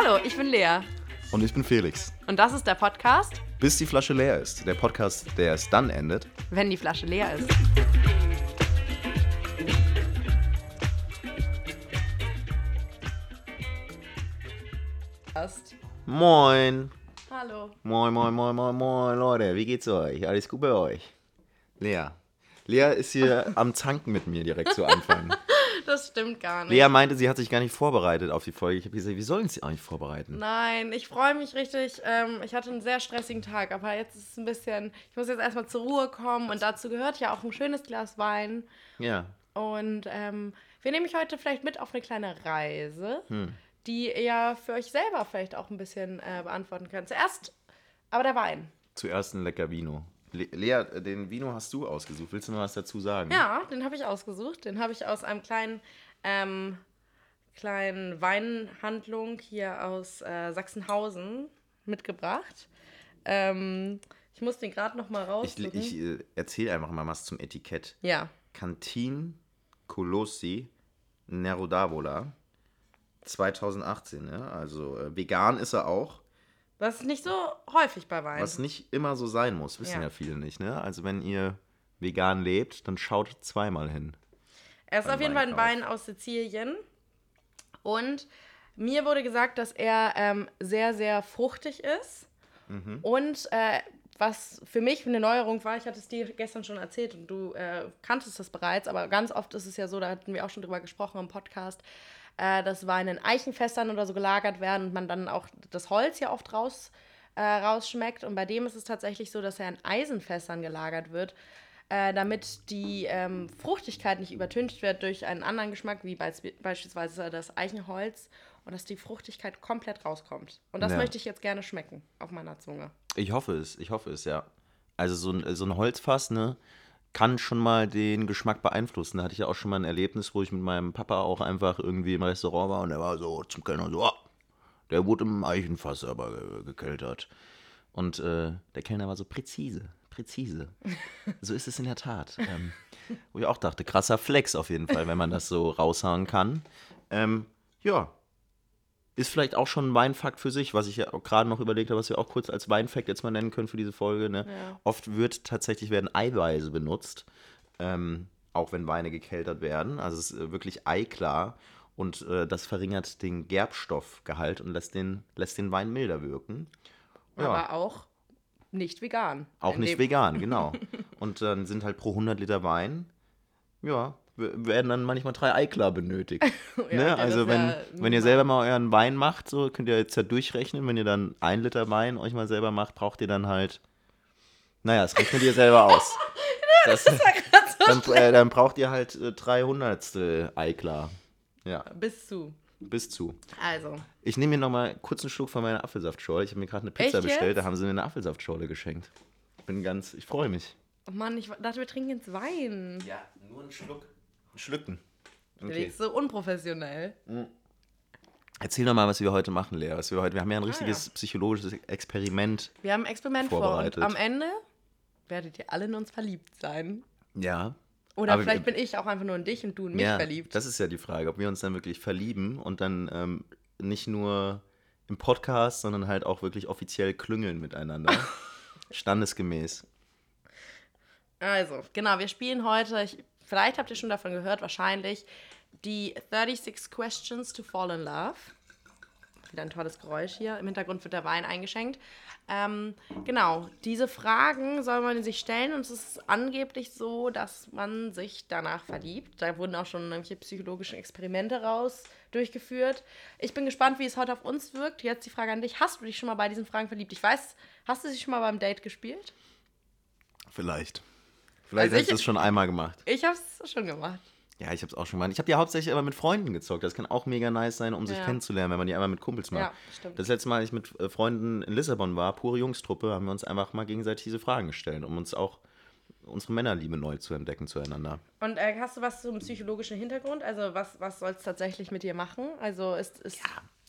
Hallo, ich bin Lea. Und ich bin Felix. Und das ist der Podcast, Bis die Flasche leer ist. Der Podcast, der es dann endet. wenn die Flasche leer ist. Moin. Hallo. Moin, moin, moin, moin, moin, Leute. Wie geht's euch? Alles gut bei euch? Lea. Lea ist hier am Zanken mit mir direkt zu Anfang. Das stimmt gar nicht. Lea meinte, sie hat sich gar nicht vorbereitet auf die Folge. Ich habe gesagt, wie sollen sie eigentlich vorbereiten? Nein, ich freue mich richtig. Ähm, ich hatte einen sehr stressigen Tag, aber jetzt ist es ein bisschen. Ich muss jetzt erstmal zur Ruhe kommen und dazu gehört ja auch ein schönes Glas Wein. Ja. Und ähm, wir nehmen euch heute vielleicht mit auf eine kleine Reise, die ihr für euch selber vielleicht auch ein bisschen äh, beantworten könnt. Zuerst aber der Wein. Zuerst ein lecker Vino. Le Lea, den Vino hast du ausgesucht. Willst du noch was dazu sagen? Ja, den habe ich ausgesucht. Den habe ich aus einem kleinen, ähm, kleinen Weinhandlung hier aus äh, Sachsenhausen mitgebracht. Ähm, ich muss den gerade noch mal Ich, raussuchen. ich äh, erzähle einfach mal was zum Etikett. ja, Cantin Colossi Nerodavola 2018, ja. Also äh, vegan ist er auch, das ist nicht so häufig bei Wein. was nicht immer so sein muss, wissen Ja. ja, viele nicht, ne? Also wenn ihr vegan lebt, dann schaut zweimal hin. Er ist auf jeden Fall ein. Wein aus Sizilien. Und mir wurde gesagt, dass er ähm, sehr, sehr fruchtig ist. Mhm. Und äh, was für mich eine Neuerung war, ich hatte es dir gestern schon erzählt und du äh, kanntest das bereits, aber ganz oft ist es ja so, da hatten wir auch schon drüber gesprochen im Podcast, äh, dass Weine in Eichenfässern oder so gelagert werden und man dann auch das Holz ja oft raus, äh, rausschmeckt. Und bei dem ist es tatsächlich so, dass er in Eisenfässern gelagert wird, äh, damit die ähm, Fruchtigkeit nicht übertüncht wird durch einen anderen Geschmack, wie beisp beispielsweise das Eichenholz, und dass die Fruchtigkeit komplett rauskommt. Und das Ja. möchte ich jetzt gerne schmecken auf meiner Zunge. Ich hoffe es, ich hoffe es, ja. Also so ein, so ein Holzfass, ne, kann schon mal den Geschmack beeinflussen. Da hatte ich ja auch schon mal ein Erlebnis, wo ich mit meinem Papa auch einfach irgendwie im Restaurant war und er war so zum Kellner so, ah, der wurde im Eichenfass aber ge gekeltert. Und äh, der Kellner war so präzise, präzise. So ist es in der Tat. Ähm, wo ich auch dachte, krasser Flex auf jeden Fall, wenn man das so raushauen kann. Ähm, ja, ist vielleicht auch schon ein Weinfakt für sich, was ich ja gerade noch überlegt habe, was wir auch kurz als Weinfakt jetzt mal nennen können für diese Folge. Ne? Ja. Oft wird tatsächlich werden Eiweiße benutzt, ähm, auch wenn Weine gekeltert werden. Also es ist äh, wirklich eiklar und äh, das verringert den Gerbstoffgehalt und lässt den, lässt den Wein milder wirken. Ja. Aber auch nicht vegan. Auch nicht dem- vegan, genau. Und dann sind halt pro 100 Liter Wein, ja, werden dann manchmal drei Eiklar benötigt. Ja, ne? Also das ist wenn, ja wenn ihr selber mal euren Wein macht, so könnt ihr jetzt ja durchrechnen, wenn ihr dann ein Liter Wein euch mal selber macht, braucht ihr dann halt, naja, das rechnet ihr selber aus. das, dann, äh, dann braucht ihr halt äh, 300 Eiklar. Ja, Bis zu. bis zu. Also, Ich nehme mir nochmal kurz einen Schluck von meiner Apfelsaftschorle. Ich habe mir gerade eine Pizza Echt bestellt, jetzt? da haben sie mir eine Apfelsaftschorle geschenkt. Ich bin ganz, ich freue mich. oh Mann, ich dachte, wir trinken jetzt Wein. Ja, nur einen Schluck. Schlücken. Okay. lebst so unprofessionell. Erzähl doch mal, was wir heute machen, Lea. Was wir heute, wir haben ja ein Ah, richtiges psychologisches Experiment. Wir haben ein Experiment vor und Vorbereitet. am Ende werdet ihr alle in uns verliebt sein. Ja. Oder Aber vielleicht wir- bin ich auch einfach nur in dich und du in mich ja, verliebt. Das ist ja die Frage, ob wir uns dann wirklich verlieben und dann ähm, nicht nur im Podcast, sondern halt auch wirklich offiziell klüngeln miteinander. Standesgemäß. Also, genau, wir spielen heute, ich, vielleicht habt ihr schon davon gehört, wahrscheinlich, die 36 Questions to Fall in Love. Wieder ein tolles Geräusch hier. Im Hintergrund wird der Wein eingeschenkt. Ähm, genau, diese Fragen soll man sich stellen und es ist angeblich so, dass man sich danach verliebt. Da wurden auch schon irgendwelche psychologischen Experimente raus durchgeführt. Ich bin gespannt, wie es heute auf uns wirkt. Jetzt die Frage an dich. Hast du dich schon mal bei diesen Fragen verliebt? Ich weiß, hast du sie schon mal beim Date gespielt? Vielleicht. Vielleicht Also hast du es schon einmal gemacht. Ich habe es schon gemacht. Ja, ich habe es auch schon mal. Ich habe die hauptsächlich aber mit Freunden gezockt. Das kann auch mega nice sein, um sich Ja. kennenzulernen, wenn man die einmal mit Kumpels macht. Ja, stimmt. Das letzte Mal, als ich mit äh, Freunden in Lissabon war, pure Jungstruppe, haben wir uns einfach mal gegenseitig diese Fragen gestellt, um uns auch unsere Männerliebe neu zu entdecken zueinander. Und äh, hast du was zum psychologischen Hintergrund? Also was, was soll es tatsächlich mit dir machen? Also ist, ist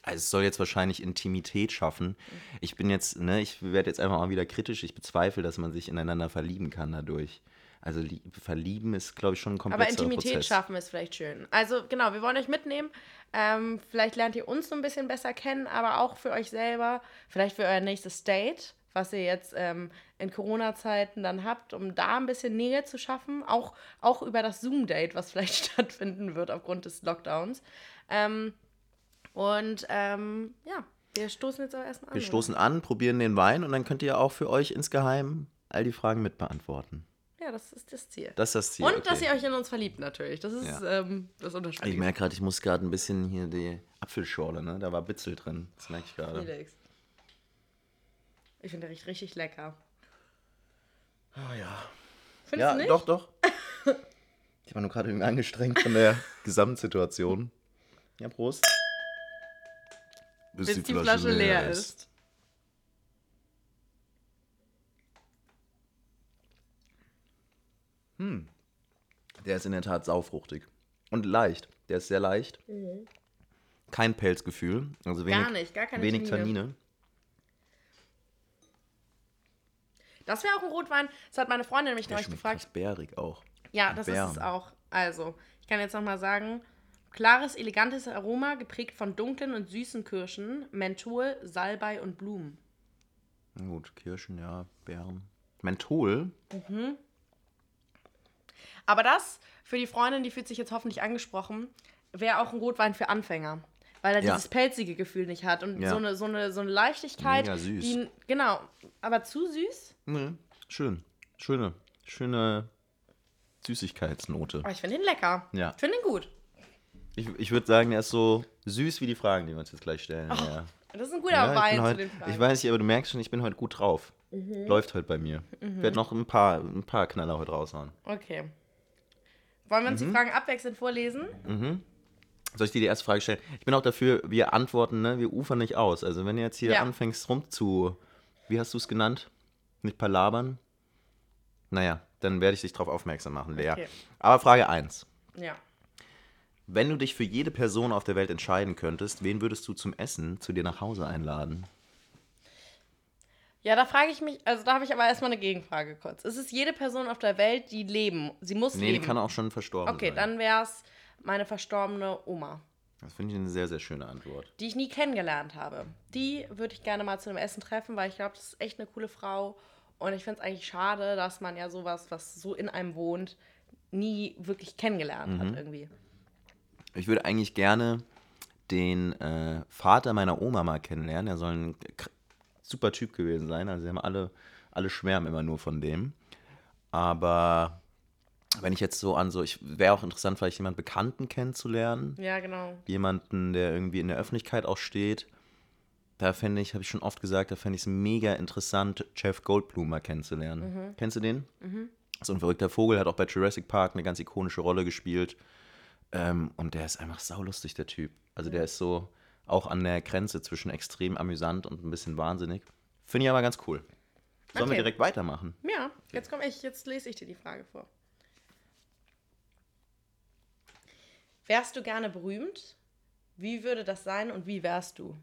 Also es soll jetzt wahrscheinlich Intimität schaffen. Ich bin jetzt, ne, ich werde jetzt einfach mal wieder kritisch. Ich bezweifle, dass man sich ineinander verlieben kann dadurch. Also lieb, verlieben ist, glaube ich, schon ein Aber komplexerer Intimität Prozess. schaffen ist vielleicht schön. Also genau, wir wollen euch mitnehmen. Ähm, vielleicht lernt ihr uns so ein bisschen besser kennen, aber auch für euch selber, vielleicht für euer nächstes Date, was ihr jetzt ähm, in Corona-Zeiten dann habt, um da ein bisschen Nähe zu schaffen. Auch, auch über das Zoom-Date, was vielleicht stattfinden wird aufgrund des Lockdowns. Ähm, und ähm, ja, wir stoßen jetzt aber erstmal an. Wir stoßen an, probieren den Wein und dann könnt ihr auch für euch insgeheim all die Fragen mitbeantworten. Ja, das ist das Ziel. Das ist das Ziel. Und okay. dass ihr euch in uns verliebt, natürlich. Das ist Ja. ähm, das Ich Unterschied. merke gerade, ich muss gerade ein bisschen hier die Apfelschorle, ne? Da war Bitzel drin. Das merke ich gerade. Felix. Ich finde der riecht richtig lecker. Oh ja. Findest Ja, du nicht? doch, doch. Ich war nur gerade irgendwie angestrengt von der Gesamtsituation. Ja, Prost. Bis die Flasche leer ist. Der ist in der Tat saufruchtig. Und leicht. Der ist sehr leicht. Kein Pelzgefühl. Also wenig, Mhm. Gar nicht, gar keine wenig Tannine. Tannine. Das wäre auch ein Rotwein. Das hat meine Freundin mich neulich gefragt. fast bärig auch. Ja, das Beeren. ist es auch. Also, ich kann jetzt nochmal sagen: klares, elegantes Aroma, geprägt von dunklen und süßen Kirschen, Menthol, Salbei und Blumen. Na Gut, Kirschen, ja, Beeren. Menthol. Aber das, für die Freundin, die fühlt sich jetzt hoffentlich angesprochen, wäre auch ein Rotwein für Anfänger. Weil er Ja. dieses pelzige Gefühl nicht hat. Und Ja. so, eine, so, eine, so eine Leichtigkeit. Mega süß. Die, genau. Aber zu süß? Nee, schön. Schöne, schöne Süßigkeitsnote. Aber ich finde ihn lecker. Ja. Ich finde ihn gut. Ich, ich würde sagen, er ist so süß wie die Fragen, die wir uns jetzt gleich stellen. ja. Das ist ein guter Ja, ich, Wein bin zu heute, den Fragen. ich weiß nicht, aber du merkst schon, ich bin heute gut drauf. Mhm. Läuft heute bei mir. Ich werde noch ein paar, ein paar Knaller heute raushauen. Okay. Wollen wir uns Mhm. die Fragen abwechselnd vorlesen? Soll ich dir die erste Frage stellen? Ich bin auch dafür, wir antworten, ne? wir ufern nicht aus. Also wenn du jetzt hier Ja. anfängst rum zu, wie hast du es genannt? Nicht palabern? Naja, dann werde ich dich darauf aufmerksam machen, Lea. Okay. Aber Frage 1. Ja. Wenn du dich für jede Person auf der Welt entscheiden könntest, wen würdest du zum Essen zu dir nach Hause einladen? Ja, da frage ich mich, also da habe ich aber erstmal eine Gegenfrage kurz. Ist es jede Person auf der Welt, die leben? Sie muss Nee, die leben. kann auch schon verstorben okay, sein. dann wäre es meine verstorbene Oma, Das finde ich eine sehr, sehr schöne Antwort. die ich nie kennengelernt habe. Die würde ich gerne mal zu einem Essen treffen, weil ich glaube, das ist echt eine coole Frau. Und ich finde es eigentlich schade, dass man ja sowas, was so in einem wohnt, nie wirklich kennengelernt Mhm. hat irgendwie. Ich würde eigentlich gerne den äh, Vater meiner Oma mal kennenlernen. Er soll ein super Typ gewesen sein. Also sie haben alle, alle schwärmen immer nur von dem. Aber wenn ich jetzt so an so, ich wäre auch interessant, vielleicht jemanden Bekannten kennenzulernen. Ja, genau. Jemanden, der irgendwie in der Öffentlichkeit auch steht. Da fände ich, habe ich schon oft gesagt, da fände ich es mega interessant, Jeff Goldblum mal kennenzulernen. Kennst du den? So ein verrückter Vogel, hat auch bei Jurassic Park eine ganz ikonische Rolle gespielt. Ähm, und der ist einfach saulustig, der Typ. Also der ist so auch an der Grenze zwischen extrem amüsant und ein bisschen wahnsinnig. Finde ich aber ganz cool. Sollen wir Okay. direkt weitermachen? Ja, jetzt komme ich, jetzt lese ich dir die Frage vor. Wärst du gerne berühmt? Wie würde das sein und wie wärst du?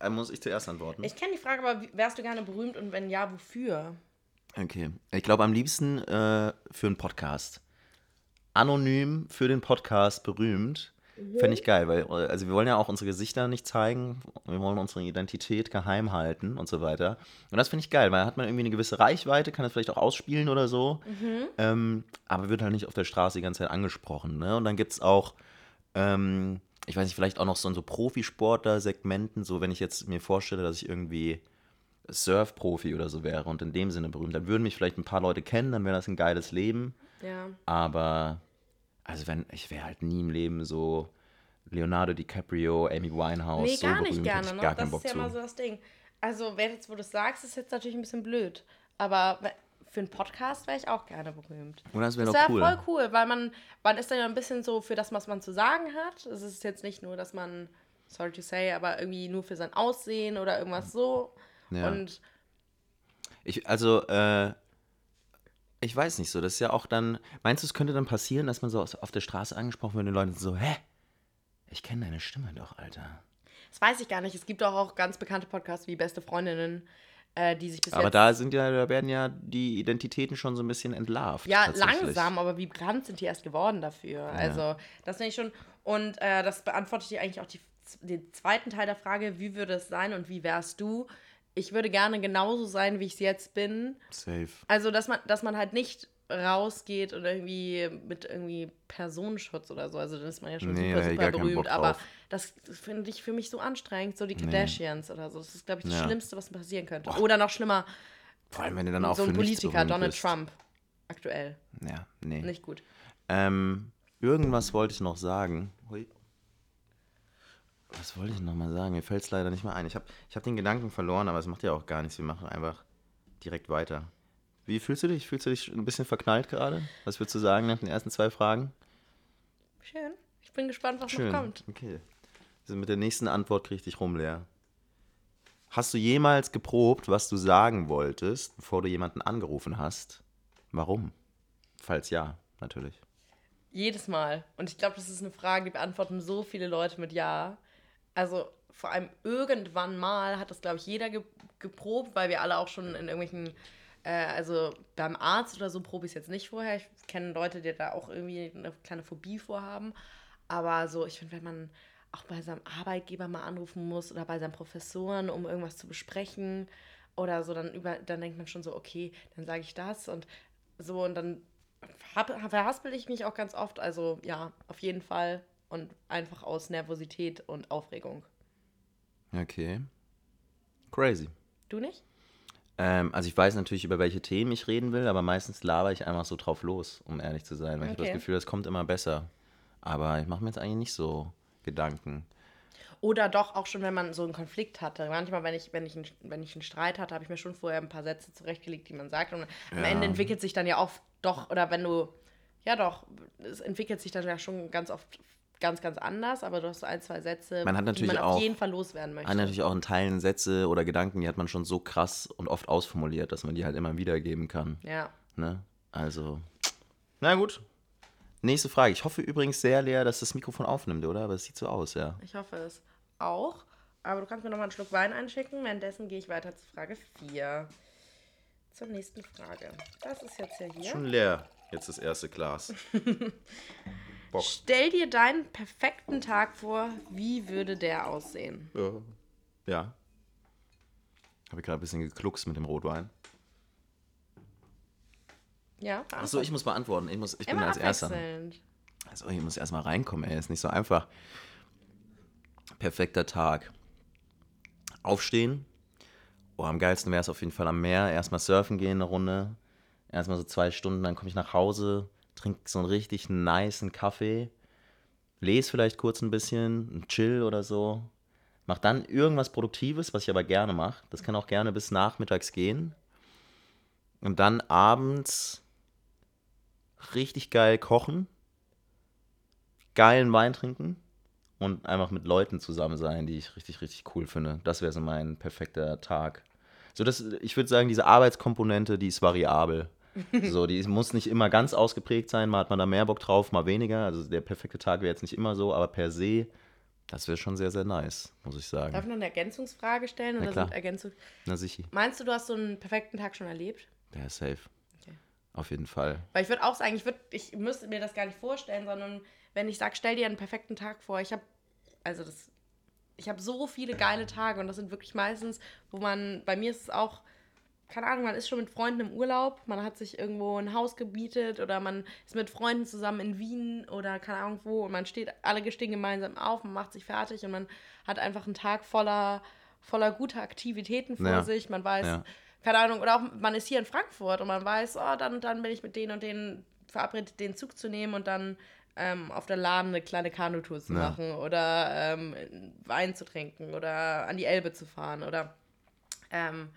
Äh, muss ich zuerst antworten? Ich kenne die Frage, aber wärst du gerne berühmt und wenn ja, wofür? Okay. Ich glaube am liebsten äh, für einen Podcast. Anonym für den Podcast berühmt. Fände ich geil, weil also wir wollen ja auch unsere Gesichter nicht zeigen, wir wollen unsere Identität geheim halten und so weiter. Und das finde ich geil, weil hat man irgendwie eine gewisse Reichweite, kann das vielleicht auch ausspielen oder so, ähm, aber wird halt nicht auf der Straße die ganze Zeit angesprochen. Ne? Und dann gibt es auch, ähm, ich weiß nicht, vielleicht auch noch so so Profisportler-Segmenten, so wenn ich jetzt mir vorstelle, dass ich irgendwie Surf-Profi oder so wäre und in dem Sinne berühmt, dann würden mich vielleicht ein paar Leute kennen, dann wäre das ein geiles Leben. Ja. Aber, also wenn, ich wäre halt nie im Leben so Leonardo DiCaprio, Amy Winehouse, Nee, so gar berühmt, nicht gerne, ich ne? gar Das Bock ist ja zu. immer so das Ding. Also, wer jetzt, wo du es sagst, ist jetzt natürlich ein bisschen blöd. Aber für einen Podcast wäre ich auch gerne berühmt. Oder das wäre wäre cool. voll cool, weil man, man ist dann ja ein bisschen so für das, was man zu sagen hat. Es ist jetzt nicht nur, dass man, sorry to say, aber irgendwie nur für sein Aussehen oder irgendwas so. Ja. Und Ich, also, äh, ich weiß nicht so, das ist ja auch dann, meinst du, es könnte dann passieren, dass man so auf der Straße angesprochen wird und die Leute so, hä? Ich kenne deine Stimme doch, Alter. das weiß ich gar nicht. Es gibt auch, auch ganz bekannte Podcasts wie Beste Freundinnen, äh, die sich bis Aber da sind ja, da werden ja die Identitäten schon so ein bisschen entlarvt. Ja, langsam, aber wie bekannt sind die erst geworden dafür? Also, das finde ich schon. Und äh, das beantwortet dir eigentlich auch die, den zweiten Teil der Frage: Wie würde es sein und wie wärst du? Ich würde gerne genauso sein, wie ich es jetzt bin. Safe. Also, dass man, dass man halt nicht rausgeht und irgendwie mit irgendwie Personenschutz oder so. Also, dann ist man ja schon Nee, super, super gar keinen berühmt. Aber das finde ich für mich so anstrengend, so die Kardashians oder so. Das ist, glaube ich, das Ja. Schlimmste, was passieren könnte. Oder noch schlimmer, Vor allem, wenn du dann auch so ein Politiker, Donald bist. Trump. Aktuell. Ja, nee. Nicht gut. Ähm, irgendwas wollte ich noch sagen. Hui. Was wollte ich noch mal sagen? Mir fällt es leider nicht mehr ein. Ich habe ich hab den Gedanken verloren, aber es macht ja auch gar nichts. Wir machen einfach direkt weiter. Wie fühlst du dich? Fühlst du dich ein bisschen verknallt gerade? Was würdest du sagen nach den ersten zwei Fragen? Schön. Ich bin gespannt, was Schön. noch kommt. Okay. Also mit der nächsten Antwort krieg ich dich rum, Lea. Hast du jemals geprobt, was du sagen wolltest, bevor du jemanden angerufen hast? Warum? Falls ja, natürlich. Jedes Mal. Und ich glaube, das ist eine Frage, die beantworten so viele Leute mit Ja. Also vor allem irgendwann mal hat das, glaube ich, jeder ge geprobt, weil wir alle auch schon in irgendwelchen, äh, also beim Arzt oder so probe ich es jetzt nicht vorher. Ich kenne Leute, die da auch irgendwie eine kleine Phobie vorhaben. Aber so, ich finde, wenn man auch bei seinem Arbeitgeber mal anrufen muss oder bei seinen Professoren, um irgendwas zu besprechen oder so, dann, über, dann denkt man schon so, okay, dann sage ich das und so und dann verhaspel ich mich auch ganz oft. Also ja, auf jeden Fall. Und einfach aus Nervosität und Aufregung. Okay. Crazy. Du nicht? Ähm, also ich weiß natürlich, über welche Themen ich reden will, aber meistens laber ich einfach so drauf los, um ehrlich zu sein. Weil ich habe Okay. das Gefühl, das kommt immer besser. Aber ich mache mir jetzt eigentlich nicht so Gedanken. Oder doch auch schon, wenn man so einen Konflikt hatte. Manchmal, wenn ich, wenn ich, einen, wenn ich einen Streit hatte, habe ich mir schon vorher ein paar Sätze zurechtgelegt, die man sagt. Und am Ja. Ende entwickelt sich dann ja oft doch, oder wenn du, ja doch, es entwickelt sich dann ja schon ganz oft ganz, ganz anders, aber du hast so ein, zwei Sätze, Man hat die natürlich man auf auch- jeden Fall loswerden möchte. Hat natürlich auch in Teilen Sätze oder Gedanken, die hat man schon so krass und oft ausformuliert, dass man die halt immer wiedergeben kann. Ja. Ne? Also, na gut. Nächste Frage. Ich hoffe übrigens sehr, Lea, dass das Mikrofon aufnimmt, oder? Aber es sieht so aus, ja. Ich hoffe es auch. Aber du kannst mir noch mal einen Schluck Wein einschicken. Währenddessen gehe ich weiter zu Frage 4. Zur nächsten Frage. Das ist jetzt ja hier. Schon leer. Jetzt das erste Glas. Bock. Stell dir deinen perfekten Tag vor. Wie würde der aussehen? Ja. Ja. Habe ich gerade ein bisschen gekluckst mit dem Rotwein. Ja? Achso, ich muss beantworten. Ich, muss, ich bin Immer als Erster. Also, ich muss erstmal reinkommen, ey. Ist nicht so einfach. Perfekter Tag. Aufstehen. Oh, am geilsten wäre es auf jeden Fall am Meer. Erstmal surfen gehen eine Runde. Erstmal so zwei Stunden, dann komme ich nach Hause, trinke so einen richtig nicen Kaffee, lese vielleicht kurz ein bisschen, Chill oder so. Mach dann irgendwas Produktives, was ich aber gerne mache. Das kann auch gerne bis nachmittags gehen. Und dann abends richtig geil kochen geilen Wein trinken und einfach mit Leuten zusammen sein, die ich richtig, richtig cool finde. Das wäre so mein perfekter Tag. So, das, ich würde sagen, diese Arbeitskomponente, die ist variabel. So, die muss nicht immer ganz ausgeprägt sein. Mal hat man da mehr Bock drauf, mal weniger. Also der perfekte Tag wäre jetzt nicht immer so, aber per se, das wäre schon sehr, sehr nice, muss ich Darf ich sagen. noch eine Ergänzungsfrage stellen? Na Oder klar. sind Ergänzung Na sicher. Meinst du, du hast so einen perfekten Tag schon erlebt? Ja, safe. Okay. Auf jeden Fall. Weil ich würde auch sagen, ich, würd, ich müsste mir das gar nicht vorstellen, sondern wenn ich sage, stell dir einen perfekten Tag vor, ich habe, also das, ich habe so viele geile Tage und das sind wirklich meistens, wo man, bei mir ist es auch, keine Ahnung, man ist schon mit Freunden im Urlaub, man hat sich irgendwo ein Haus gebietet oder man ist mit Freunden zusammen in Wien oder keine Ahnung wo und man steht, alle stehen gemeinsam auf, man macht sich fertig und man hat einfach einen Tag voller, voller guter Aktivitäten vor Ja. sich, man weiß, Ja. keine Ahnung, oder auch man ist hier in Frankfurt und man weiß, oh, dann und dann bin ich mit denen und denen verabredet, den Zug zu nehmen und dann ähm, auf der Lahn eine kleine Kanutour zu Ja. machen oder ähm, Wein zu trinken oder an die Elbe zu fahren oder ähm,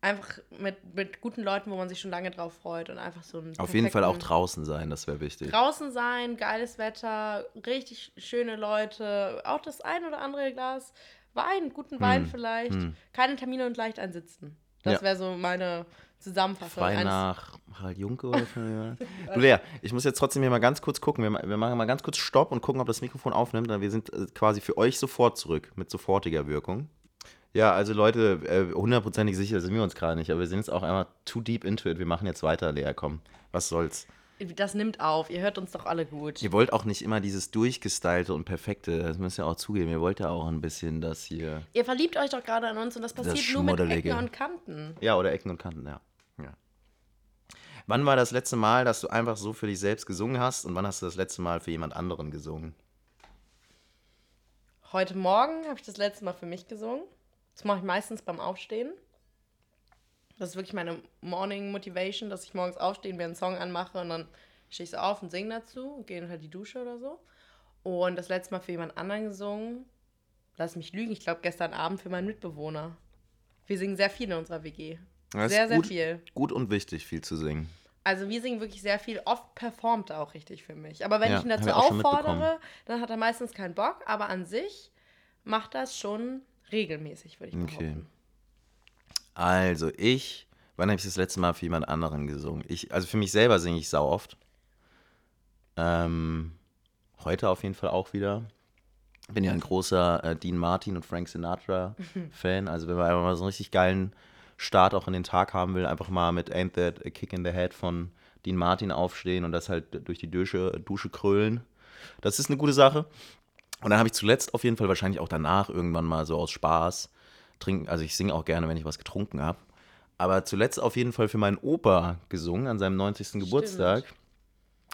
einfach mit, mit guten Leuten, wo man sich schon lange drauf freut und einfach so einen Auf jeden Fall auch draußen sein, das wäre wichtig. draußen sein, geiles Wetter, richtig schöne Leute, auch das ein oder andere Glas Wein, guten Wein vielleicht, hm. keine Termine und leicht einsitzen. Das Ja. wäre so meine Zusammenfassung. Frei nach Harald Junke oder von Du Lea, ich muss jetzt trotzdem hier mal ganz kurz gucken. Wir, wir machen mal ganz kurz Stopp und gucken, ob das Mikrofon aufnimmt. Wir sind äh, quasi für euch sofort zurück mit sofortiger Wirkung. Ja, also Leute, äh, hundertprozentig sicher sind wir uns gerade nicht, aber wir sind jetzt auch einfach too deep into it. Wir machen jetzt weiter, Lea, komm. Was soll's? Das nimmt auf. Ihr hört uns doch alle gut. Ihr wollt auch nicht immer dieses durchgestylte und perfekte, das müsst ihr auch zugeben. Ihr wollt ja auch ein bisschen das hier. Ihr verliebt euch doch gerade an uns und das passiert nur mit. Ecken und Kanten. Ja, oder Ecken und Kanten, ja. ja. Wann war das letzte Mal, dass du einfach so für dich selbst gesungen hast und wann hast du das letzte Mal für jemand anderen gesungen? Heute Morgen habe ich das letzte Mal für mich gesungen. Das mache ich meistens beim Aufstehen. Das ist wirklich meine Morning Motivation, dass ich morgens aufstehe, mir einen Song anmache und dann stehe ich so auf und singe dazu und gehe in halt die Dusche oder so. Und das letzte Mal für jemand anderen gesungen, lass mich lügen, ich glaube gestern Abend für meinen Mitbewohner. Wir singen sehr viel in unserer WG. Das sehr, sehr gut, viel. Gut und wichtig, viel zu singen. Also wir singen wirklich sehr viel. Oft performt er auch richtig für mich. Aber wenn Ja, ich ihn dazu auffordere, dann hat er meistens keinen Bock. Aber an sich macht das schon regelmäßig, würde ich Okay. behaupten. Also, ich, wann habe ich das letzte Mal für jemand anderen gesungen? Ich, also für mich selber singe ich sau oft. Ähm, heute auf jeden Fall auch wieder. Bin ja ein großer äh, Dean Martin und Frank Sinatra-Fan. Also, wenn man einfach mal so einen richtig geilen Start auch in den Tag haben will, einfach mal mit Ain't That a Kick in the Head von Dean Martin aufstehen und das halt durch die Dusche, Dusche krölen. Das ist eine gute Sache. Und dann habe ich zuletzt auf jeden Fall wahrscheinlich auch danach irgendwann mal so aus Spaß trinken. Also ich singe auch gerne, wenn ich was getrunken habe. Aber zuletzt auf jeden Fall für meinen Opa gesungen an seinem 90. Geburtstag.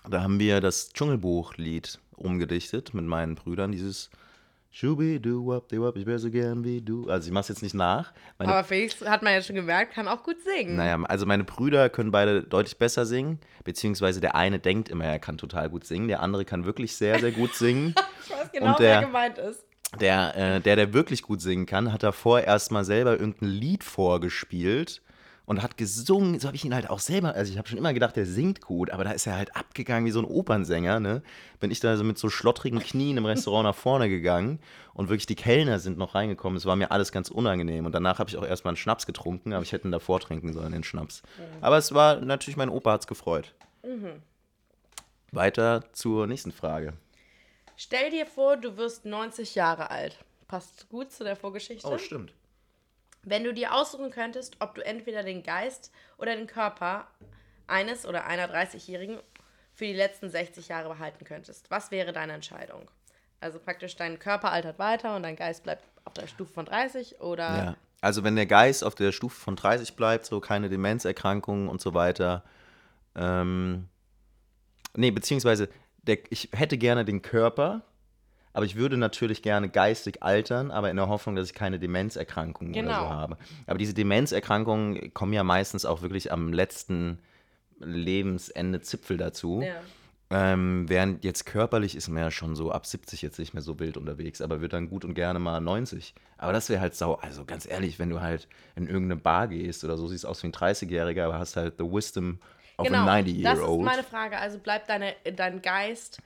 Da haben wir das Dschungelbuch-Lied umgedichtet mit meinen Brüdern. Dieses Schubi, du, wap, du, wap, ich wäre so gern wie du. Also ich mache es jetzt nicht nach. Meine Aber Felix, hat man ja schon gemerkt, kann auch gut singen. naja, also meine Brüder können beide deutlich besser singen, beziehungsweise der eine denkt immer, er kann total gut singen, der andere kann wirklich sehr, sehr gut singen. Ich weiß genau, Und der- wer gemeint ist. Der, äh, der, der wirklich gut singen kann, hat davor erstmal selber irgendein Lied vorgespielt und hat gesungen. So habe ich ihn halt auch selber, also ich habe schon immer gedacht, der singt gut, aber da ist er halt abgegangen wie so ein Opernsänger, ne? Bin ich da so mit so schlottrigen Knien im Restaurant nach vorne gegangen und wirklich die Kellner sind noch reingekommen. Es war mir alles ganz unangenehm und danach habe ich auch erstmal einen Schnaps getrunken, aber ich hätte ihn davor trinken sollen, den Schnaps. Aber es war natürlich, mein Opa hat's gefreut. Weiter zur nächsten Frage. Stell dir vor, du wirst 90 Jahre alt. Passt gut zu der Vorgeschichte. Oh, stimmt. Wenn du dir aussuchen könntest, ob du entweder den Geist oder den Körper eines oder einer 30-Jährigen für die letzten 60 Jahre behalten könntest, was wäre deine Entscheidung? Also praktisch dein Körper altert weiter und dein Geist bleibt auf der Stufe von 30 oder Ja. Also wenn der Geist auf der Stufe von 30 bleibt, so keine Demenzerkrankungen und so weiter. Ähm, nee, beziehungsweise der, ich hätte gerne den Körper, aber ich würde natürlich gerne geistig altern, aber in der Hoffnung, dass ich keine Demenzerkrankungen oder Genau. so habe. Aber diese Demenzerkrankungen kommen ja meistens auch wirklich am letzten Lebensende Zipfel dazu. Ja. Ähm, während jetzt körperlich ist man ja schon so ab 70 jetzt nicht mehr so wild unterwegs, aber wird dann gut und gerne mal 90. Aber das wäre halt sau, also ganz ehrlich, wenn du halt in irgendeine Bar gehst oder so, siehst aus wie ein 30-Jähriger, aber hast halt the wisdom of Genau, a das ist 90-year-old. meine Frage. Also bleibt deine, dein Geist,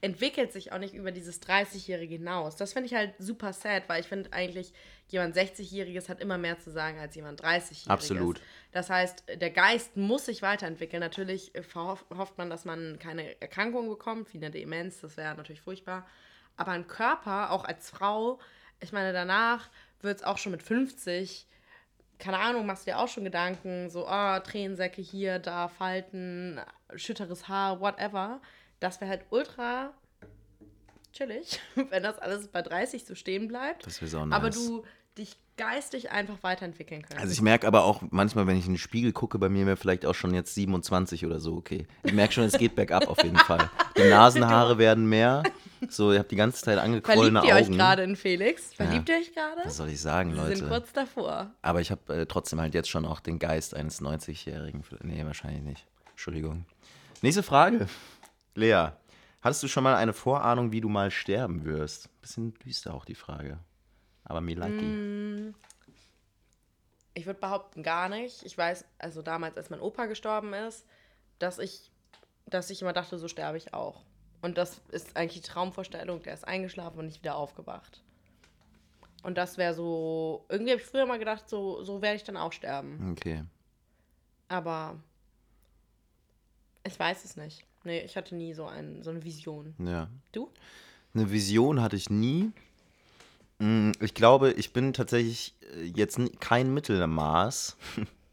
entwickelt sich auch nicht über dieses 30-Jährige hinaus. Das finde ich halt super sad, weil ich finde eigentlich, jemand 60-Jähriges hat immer mehr zu sagen als jemand 30-Jähriges. Absolut. Das heißt, der Geist muss sich weiterentwickeln. Natürlich hofft man, dass man keine Erkrankung bekommt, wie eine Demenz, das wäre natürlich furchtbar. Aber ein Körper, auch als Frau, ich meine, danach wird es auch schon mit 50 keine Ahnung, machst du dir auch schon Gedanken, so, ah, Tränensäcke hier, da, Falten, schütteres Haar, whatever. Das wäre halt ultra chillig, wenn das alles bei 30 so stehen bleibt. Das wäre sau nice. Aber du dich geistig einfach weiterentwickeln kannst. Also ich merke aber auch manchmal, wenn ich in den Spiegel gucke, bei mir wäre vielleicht auch schon jetzt 27 oder so, okay. Ich merke schon, es geht bergab auf jeden Fall. Die Nasenhaare werden mehr. So, ich habe die ganze Zeit angequollene Verliebt ihr euch Augen. gerade in Felix? Verliebt ihr euch gerade? Was soll ich sagen, Leute? sind kurz davor. Aber ich habe äh, trotzdem halt jetzt schon auch den Geist eines 90-Jährigen. Nee, wahrscheinlich nicht. Entschuldigung. Nächste Frage. Lea, hattest du schon mal eine Vorahnung, wie du mal sterben wirst? Bisschen düster auch die Frage. Aber me like Mm. Ich würde behaupten, gar nicht. Ich weiß, also damals, als mein Opa gestorben ist, dass ich, dass ich immer dachte, so sterbe ich auch. Und das ist eigentlich die Traumvorstellung, der ist eingeschlafen und nicht wieder aufgewacht. Und das wäre so, irgendwie habe ich früher mal gedacht, so, so werde ich dann auch sterben. Okay. Aber ich weiß es nicht. Nee, ich hatte nie so, ein, so eine Vision. Ja. Du? Eine Vision hatte ich nie. Mm, Ich glaube, ich bin tatsächlich äh, jetzt kein Mittelmaß,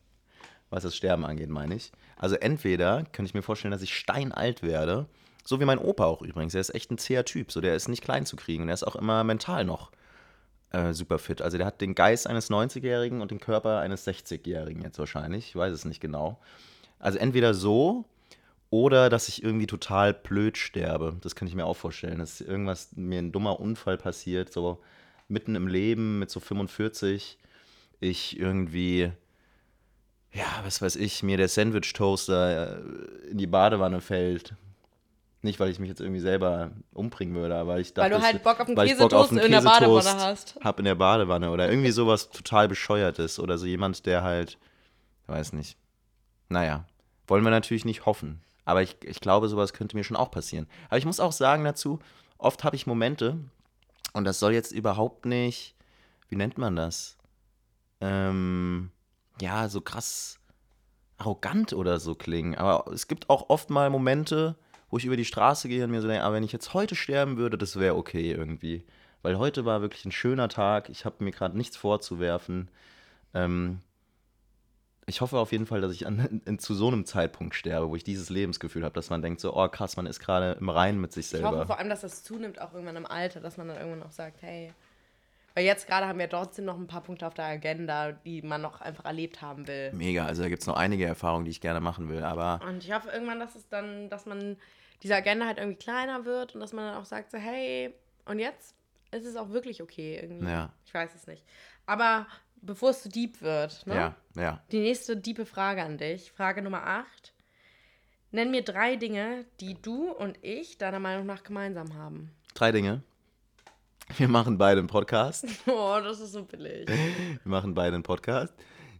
was das Sterben angeht, meine ich. Also entweder könnte ich mir vorstellen, dass ich steinalt werde, so wie mein Opa auch übrigens. Er ist echt ein zäher Typ, so der ist nicht klein zu kriegen und er ist auch immer mental noch äh, super fit. Also der hat den Geist eines 90-Jährigen und den Körper eines 60-Jährigen jetzt wahrscheinlich. Ich weiß es nicht genau. Also entweder so oder dass ich irgendwie total blöd sterbe. Das kann ich mir auch vorstellen. Dass irgendwas, mir ein dummer Unfall passiert, so mitten im Leben mit so 45. Ich irgendwie, ja, was weiß ich, mir der Sandwich-Toaster äh, in die Badewanne fällt. Nicht, weil ich mich jetzt irgendwie selber umbringen würde, aber weil ich dachte, Weil du halt Bock auf einen Käsetoast in der Badewanne hast. Hab in der Badewanne oder irgendwie sowas total bescheuertes oder so jemand, der halt, weiß nicht. Naja, wollen wir natürlich nicht hoffen. Aber ich, ich glaube, sowas könnte mir schon auch passieren. Aber ich muss auch sagen dazu, oft habe ich Momente, und das soll jetzt überhaupt nicht, wie nennt man das? Ähm, ja, so krass arrogant oder so klingen. Aber es gibt auch oft mal Momente, wo ich über die Straße gehe und mir so denke, aber wenn ich jetzt heute sterben würde, das wäre okay irgendwie. Weil heute war wirklich ein schöner Tag. Ich habe mir gerade nichts vorzuwerfen. Ähm, ich hoffe auf jeden Fall, dass ich an, in, zu so einem Zeitpunkt sterbe, wo ich dieses Lebensgefühl habe, dass man denkt so, oh krass, man ist gerade im Reinen mit sich Ich selber. hoffe vor allem, dass das zunimmt, auch irgendwann im Alter, dass man dann irgendwann auch sagt, hey. Weil jetzt gerade haben wir trotzdem noch ein paar Punkte auf der Agenda, die man noch einfach erlebt haben will. Mega, also da gibt es noch einige Erfahrungen, die ich gerne machen will, aber Und ich hoffe irgendwann, dass es dann, dass man diese Agenda halt irgendwie kleiner wird und dass man dann auch sagt, so, hey, und jetzt ist es auch wirklich okay irgendwie. Ja. Ich weiß es nicht. Aber bevor es zu deep wird, ne? ja, ja. Die nächste diepe Frage an dich. Frage Nummer 8. Nenn mir drei Dinge, die du und ich deiner Meinung nach gemeinsam haben. Drei Dinge. Wir machen beide einen Podcast. Oh, das ist so billig. Wir machen beide einen Podcast.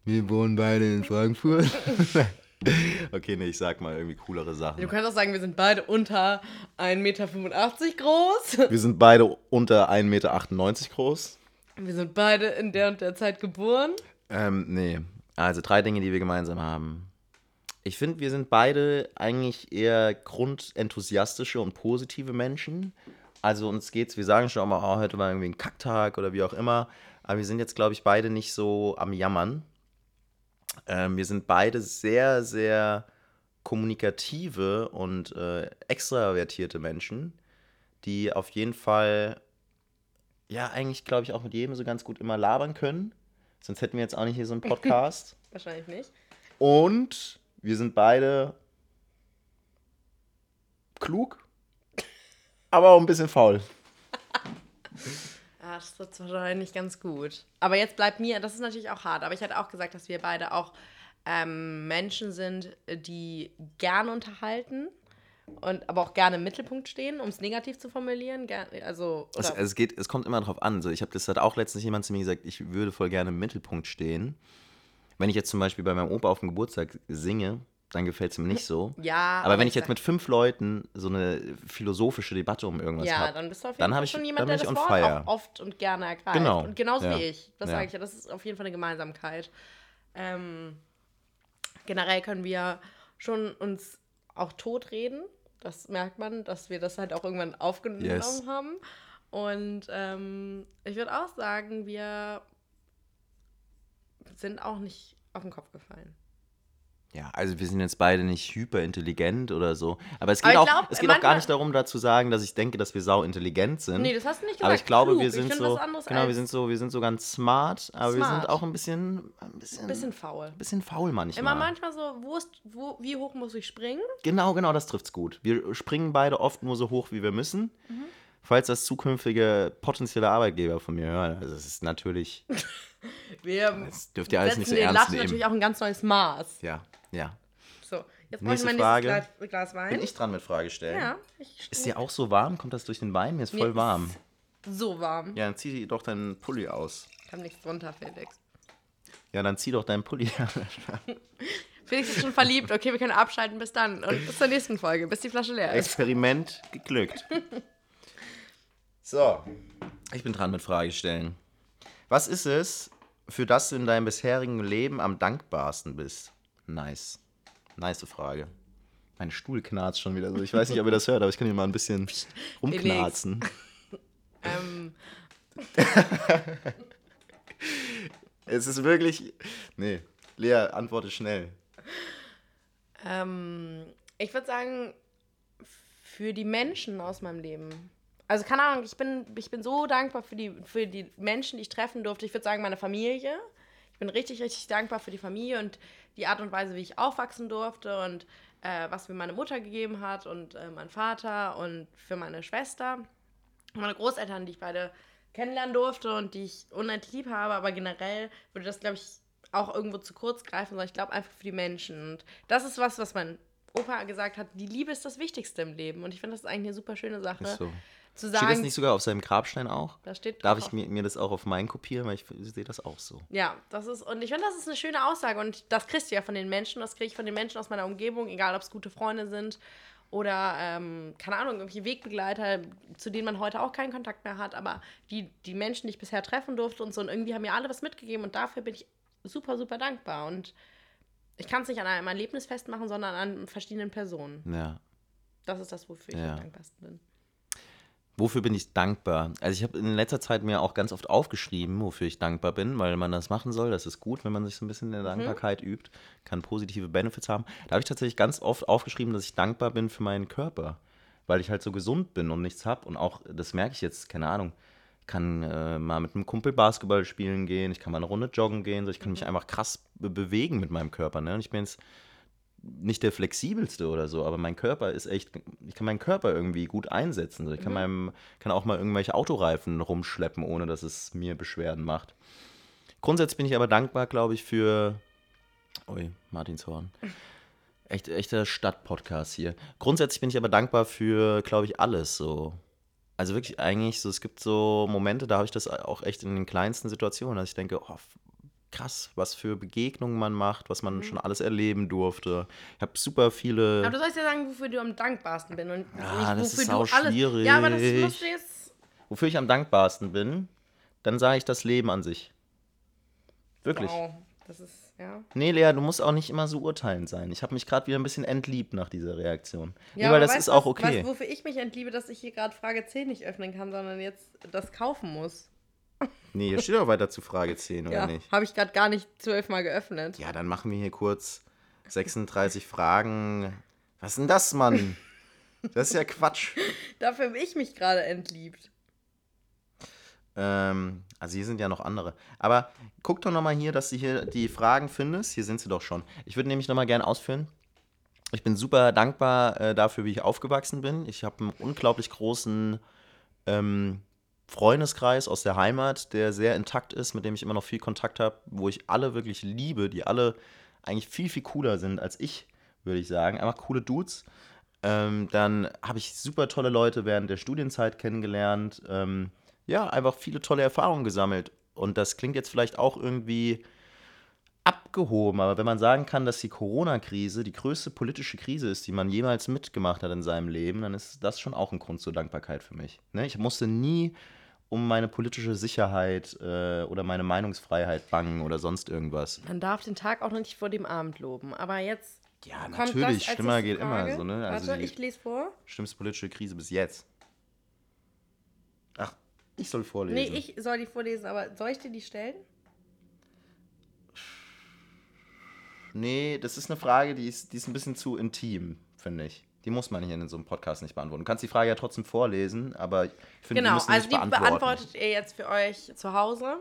Wir wohnen beide in Frankfurt. okay, nee, ich sag mal irgendwie coolere Du Sachen. kannst auch sagen, wir sind beide unter 1,85 Meter groß. Wir sind beide unter 1,98 Meter groß. Wir sind beide in der und der Zeit geboren. Ähm, nee. Also drei Dinge, die wir gemeinsam haben. Ich finde, wir sind beide eigentlich eher grundenthusiastische und positive Menschen. Also uns geht's, wir sagen schon mal, oh, heute war irgendwie ein Kacktag oder wie auch immer. Aber wir sind jetzt, glaube ich, beide nicht so am Jammern. Ähm, wir sind beide sehr, sehr kommunikative und äh, extravertierte Menschen, die auf jeden Fall, ja, eigentlich, glaube ich, auch mit jedem so ganz gut immer labern können. Sonst hätten wir jetzt auch nicht hier so einen Podcast. Wahrscheinlich nicht. Und wir sind beide klug, aber auch ein bisschen faul. Ja, das wird wahrscheinlich ganz gut. Aber jetzt bleibt mir, das ist natürlich auch hart, aber ich hätte auch gesagt, dass wir beide auch ähm, Menschen sind, die gerne unterhalten und aber auch gerne im Mittelpunkt stehen, um es negativ zu formulieren. Also, Es, es, geht, es kommt immer drauf an. So, ich habe das hat auch letztens jemand zu mir gesagt, ich würde voll gerne im Mittelpunkt stehen. Wenn ich jetzt zum Beispiel bei meinem Opa auf dem Geburtstag singe, dann gefällt es mir nicht so. ja, Aber, wenn ich jetzt mit fünf Leuten so eine philosophische Debatte um irgendwas Ja, habe, dann bist du auf jeden Fall hab ich- schon jemand, der das Wort fire. auch oft und gerne ergreift. Genau, Und genauso ja, wie ich. Das ja. sage ich ja, das ist auf jeden Fall eine Gemeinsamkeit. Ähm, generell können wir schon uns auch totreden. Das merkt man, dass wir das halt auch irgendwann aufgenommen Yes. haben. Und ähm, ich würde auch sagen, wir sind auch nicht auf den Kopf gefallen. Ja, also wir sind jetzt beide nicht hyperintelligent oder so. Aber es Aber geht, auch, glaub, es geht auch gar nicht darum, da zu sagen, dass ich denke, dass wir sau intelligent sind. Nee, das hast du nicht gesagt. aber ich glaube, Klug. wir sind so, genau, wir sind so, wir sind so ganz smart, aber wir Smart. sind auch ein bisschen, ein bisschen, ein bisschen faul. bisschen faul manchmal. Immer manchmal so, wo ist, wo, wie hoch muss ich springen? Genau, genau, das trifft's gut. Wir springen beide oft nur so hoch, wie wir müssen. Mhm. Falls das zukünftige potenzielle Arbeitgeber von mir hören, also es ist natürlich, Wir das dürft ihr alles nicht so ernst nehmen. natürlich auch ein ganz neues Maß. Ja, ja. So, jetzt brauche ich Nächste mein Frage. nächstes Glas, Glas Wein. Bin ich dran mit Frage stellen? Ja, Ist dir auch so warm? Kommt das durch den Wein? Mir ist voll Mir warm. ist So warm. Ja, dann zieh doch deinen Pulli aus. Ich habe nichts drunter, Felix. Ja, dann zieh doch deinen Pulli an. Felix ist schon verliebt. Okay, wir können abschalten. Bis dann. Und bis zur nächsten Folge, bis die Flasche leer ist. Experiment geglückt. So, ich bin dran mit Frage stellen. Was ist es, für das du in deinem bisherigen Leben am dankbarsten bist? Nice. Nice Frage. Mein Stuhl knarzt schon wieder so. Ich weiß nicht, ob ihr das hört, aber ich kann hier mal ein bisschen rumknarzen. Ähm, Es ist wirklich. Nee, Lea, antworte schnell. Ähm, ich würde sagen, für die Menschen aus meinem Leben. Also keine Ahnung, ich bin, ich bin so dankbar für die, für die Menschen, die ich treffen durfte. Ich würde sagen, meine Familie. Ich bin richtig, richtig dankbar für die Familie und die Art und Weise, wie ich aufwachsen durfte und äh, was mir meine Mutter gegeben hat und äh, mein Vater und für meine Schwester. Und meine Großeltern, die ich beide kennenlernen durfte und die ich unendlich lieb habe, aber generell würde das, glaube ich, auch irgendwo zu kurz greifen, sondern ich glaube einfach für die Menschen. Und das ist was, was mein Opa gesagt hat, die Liebe ist das Wichtigste im Leben. Und ich finde, das ist eigentlich eine super schöne Sache. So. Zu Steht das sagen, nicht sogar auf seinem Grabstein auch? da steht Darf drauf. ich mir, mir das auch auf meinen kopieren? Weil ich sehe das auch so. Ja, das ist, und ich finde, das ist eine schöne Aussage. Und das kriegst du ja von den Menschen, das kriege ich von den Menschen aus meiner Umgebung, egal ob es gute Freunde sind oder, ähm, keine Ahnung, irgendwelche Wegbegleiter, zu denen man heute auch keinen Kontakt mehr hat, aber die, die Menschen, die ich bisher treffen durfte und so, und irgendwie haben mir alle was mitgegeben und dafür bin ich super, super dankbar. Und ich kann es nicht an einem Erlebnis festmachen, sondern an verschiedenen Personen. Ja. Das ist das, wofür ich Ja. am dankbarsten bin. Wofür bin ich dankbar? Also ich habe in letzter Zeit mir auch ganz oft aufgeschrieben, wofür ich dankbar bin, weil man das machen soll. Das ist gut, wenn man sich so ein bisschen in der Dankbarkeit übt, kann positive Benefits haben. Da habe ich tatsächlich ganz oft aufgeschrieben, dass ich dankbar bin für meinen Körper, weil ich halt so gesund bin und nichts habe. Und auch, das merke ich jetzt, keine Ahnung, kann äh, mal mit einem Kumpel Basketball spielen gehen, ich kann mal eine Runde joggen gehen, so ich kann mich einfach krass be bewegen mit meinem Körper. Ne? Und ich bin jetzt nicht der flexibelste oder so, aber mein Körper ist echt, ich kann meinen Körper irgendwie gut einsetzen. Ich kann, meinem, kann auch mal irgendwelche Autoreifen rumschleppen, ohne dass es mir Beschwerden macht. Grundsätzlich bin ich aber dankbar, glaube ich, für. Ui, Martinshorn. Echt, echter Stadtpodcast hier. Grundsätzlich bin ich aber dankbar für, glaube ich, alles so. Also wirklich eigentlich so, es gibt so Momente, da habe ich das auch echt in den kleinsten Situationen, dass ich denke, oh, krass, was für Begegnungen man macht, was man schon alles erleben durfte. Ich habe super viele. Aber du sollst ja sagen, wofür du am dankbarsten bist. Und Ah, nicht, das wofür ist auch alles. schwierig. Ja, aber das musst du jetzt. Wofür ich am dankbarsten bin, dann sage ich das Leben an sich. Wirklich. Wow, das ist, ja. Nee, Lea, du musst auch nicht immer so urteilend sein. Ich habe mich gerade wieder ein bisschen entliebt nach dieser Reaktion. Ja, nee, weil aber das weißt ist auch okay. Weißt, wofür ich mich entliebe, dass ich hier gerade Frage 10 nicht öffnen kann, sondern jetzt das kaufen muss. Nee, hier steht auch weiter zu Frage 10, oder Ja, nicht? habe ich gerade gar nicht zwölfmal geöffnet. Ja, dann machen wir hier kurz 36 Fragen. Was ist denn das, Mann? Das ist ja Quatsch. Dafür habe ich mich gerade entliebt. Ähm, also hier sind ja noch andere. Aber guck doch nochmal hier, dass du hier die Fragen findest. Hier sind sie doch schon. Ich würde nämlich nochmal gerne ausführen. Ich bin super dankbar äh, dafür, wie ich aufgewachsen bin. Ich habe einen unglaublich großen ähm, Freundeskreis aus der Heimat, der sehr intakt ist, mit dem ich immer noch viel Kontakt habe, wo ich alle wirklich liebe, die alle eigentlich viel, viel cooler sind als ich, würde ich sagen. Einfach coole Dudes. Ähm, dann habe ich super tolle Leute während der Studienzeit kennengelernt. Ähm, ja, einfach viele tolle Erfahrungen gesammelt. Und das klingt jetzt vielleicht auch irgendwie abgehoben, aber wenn man sagen kann, dass die Corona-Krise die größte politische Krise ist, die man jemals mitgemacht hat in seinem Leben, dann ist das schon auch ein Grund zur Dankbarkeit für mich. Ne? Ich musste nie um meine politische Sicherheit äh, oder meine Meinungsfreiheit bangen oder sonst irgendwas. Man darf den Tag auch noch nicht vor dem Abend loben. Aber jetzt. Ja, natürlich, nächste geht immer Frage. so, ne? Also Warte, ich lese vor. schlimmste politische Krise bis jetzt. Ach, ich soll vorlesen. Nee, ich soll die vorlesen, aber soll ich dir die stellen? Nee, das ist eine Frage, die ist, die ist ein bisschen zu intim, finde ich. Die muss man hier in so einem Podcast nicht beantworten. Du kannst die Frage ja trotzdem vorlesen, aber ich finde, Genau, müssen also nicht die beantworten. beantwortet ihr jetzt für euch zu Hause.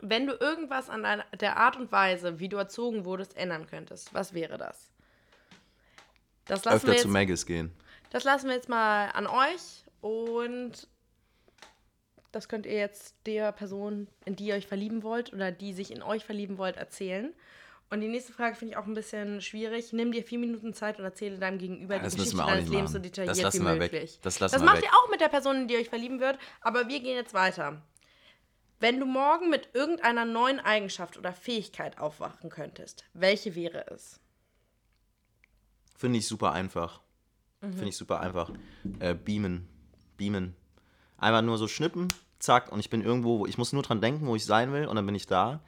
Wenn du irgendwas an der Art und Weise, wie du erzogen wurdest, ändern könntest, was wäre das? Das lassen, Öfter wir zu jetzt, Maggis gehen. das lassen wir jetzt mal an euch und das könnt ihr jetzt der Person, in die ihr euch verlieben wollt oder die sich in euch verlieben wollt, erzählen. Und die nächste Frage finde ich auch ein bisschen schwierig. Nimm dir vier Minuten Zeit und erzähle deinem Gegenüber Ja, das die Geschichte deines Lebens so detailliert Das lassen wie wir weg. möglich. Das lassen das macht weg. ihr auch mit der Person, in die ihr euch verlieben wird, aber wir gehen jetzt weiter. Wenn du morgen mit irgendeiner neuen Eigenschaft oder Fähigkeit aufwachen könntest, welche wäre es? Finde ich super einfach. Mhm. Finde ich super einfach. Äh, beamen. Beamen. Einmal nur so schnippen, zack, und ich bin irgendwo, wo ich muss nur dran denken, wo ich sein will, und dann bin ich da.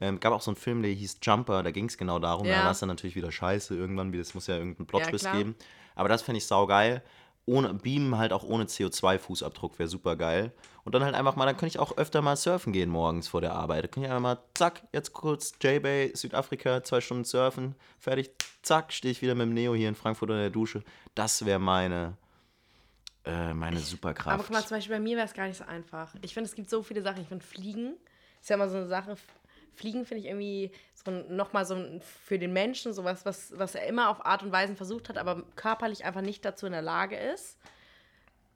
Ähm, gab auch so einen Film, der hieß Jumper, da ging es genau darum, Ja. da war es dann natürlich wieder scheiße irgendwann, wie das muss ja irgendeinen Plot-Twist klar. geben. Aber das finde ich saugeil. ohne Beamen halt auch ohne CO2-Fußabdruck wäre super geil. Und dann halt einfach mal, dann könnte ich auch öfter mal surfen gehen morgens vor der Arbeit. Da könnte ich einfach mal, zack, jetzt kurz J-Bay, Südafrika, zwei Stunden surfen, fertig, zack, stehe ich wieder mit dem Neo hier in Frankfurt in der Dusche. Das wäre meine, äh, meine Superkraft. Aber guck mal, zum Beispiel bei mir wäre es gar nicht so einfach. Ich finde, es gibt so viele Sachen. Ich finde, Fliegen ist ja immer so eine Sache. Fliegen finde ich irgendwie so nochmal so ein, für den Menschen sowas, was, was er immer auf Art und Weise versucht hat, aber körperlich einfach nicht dazu in der Lage ist.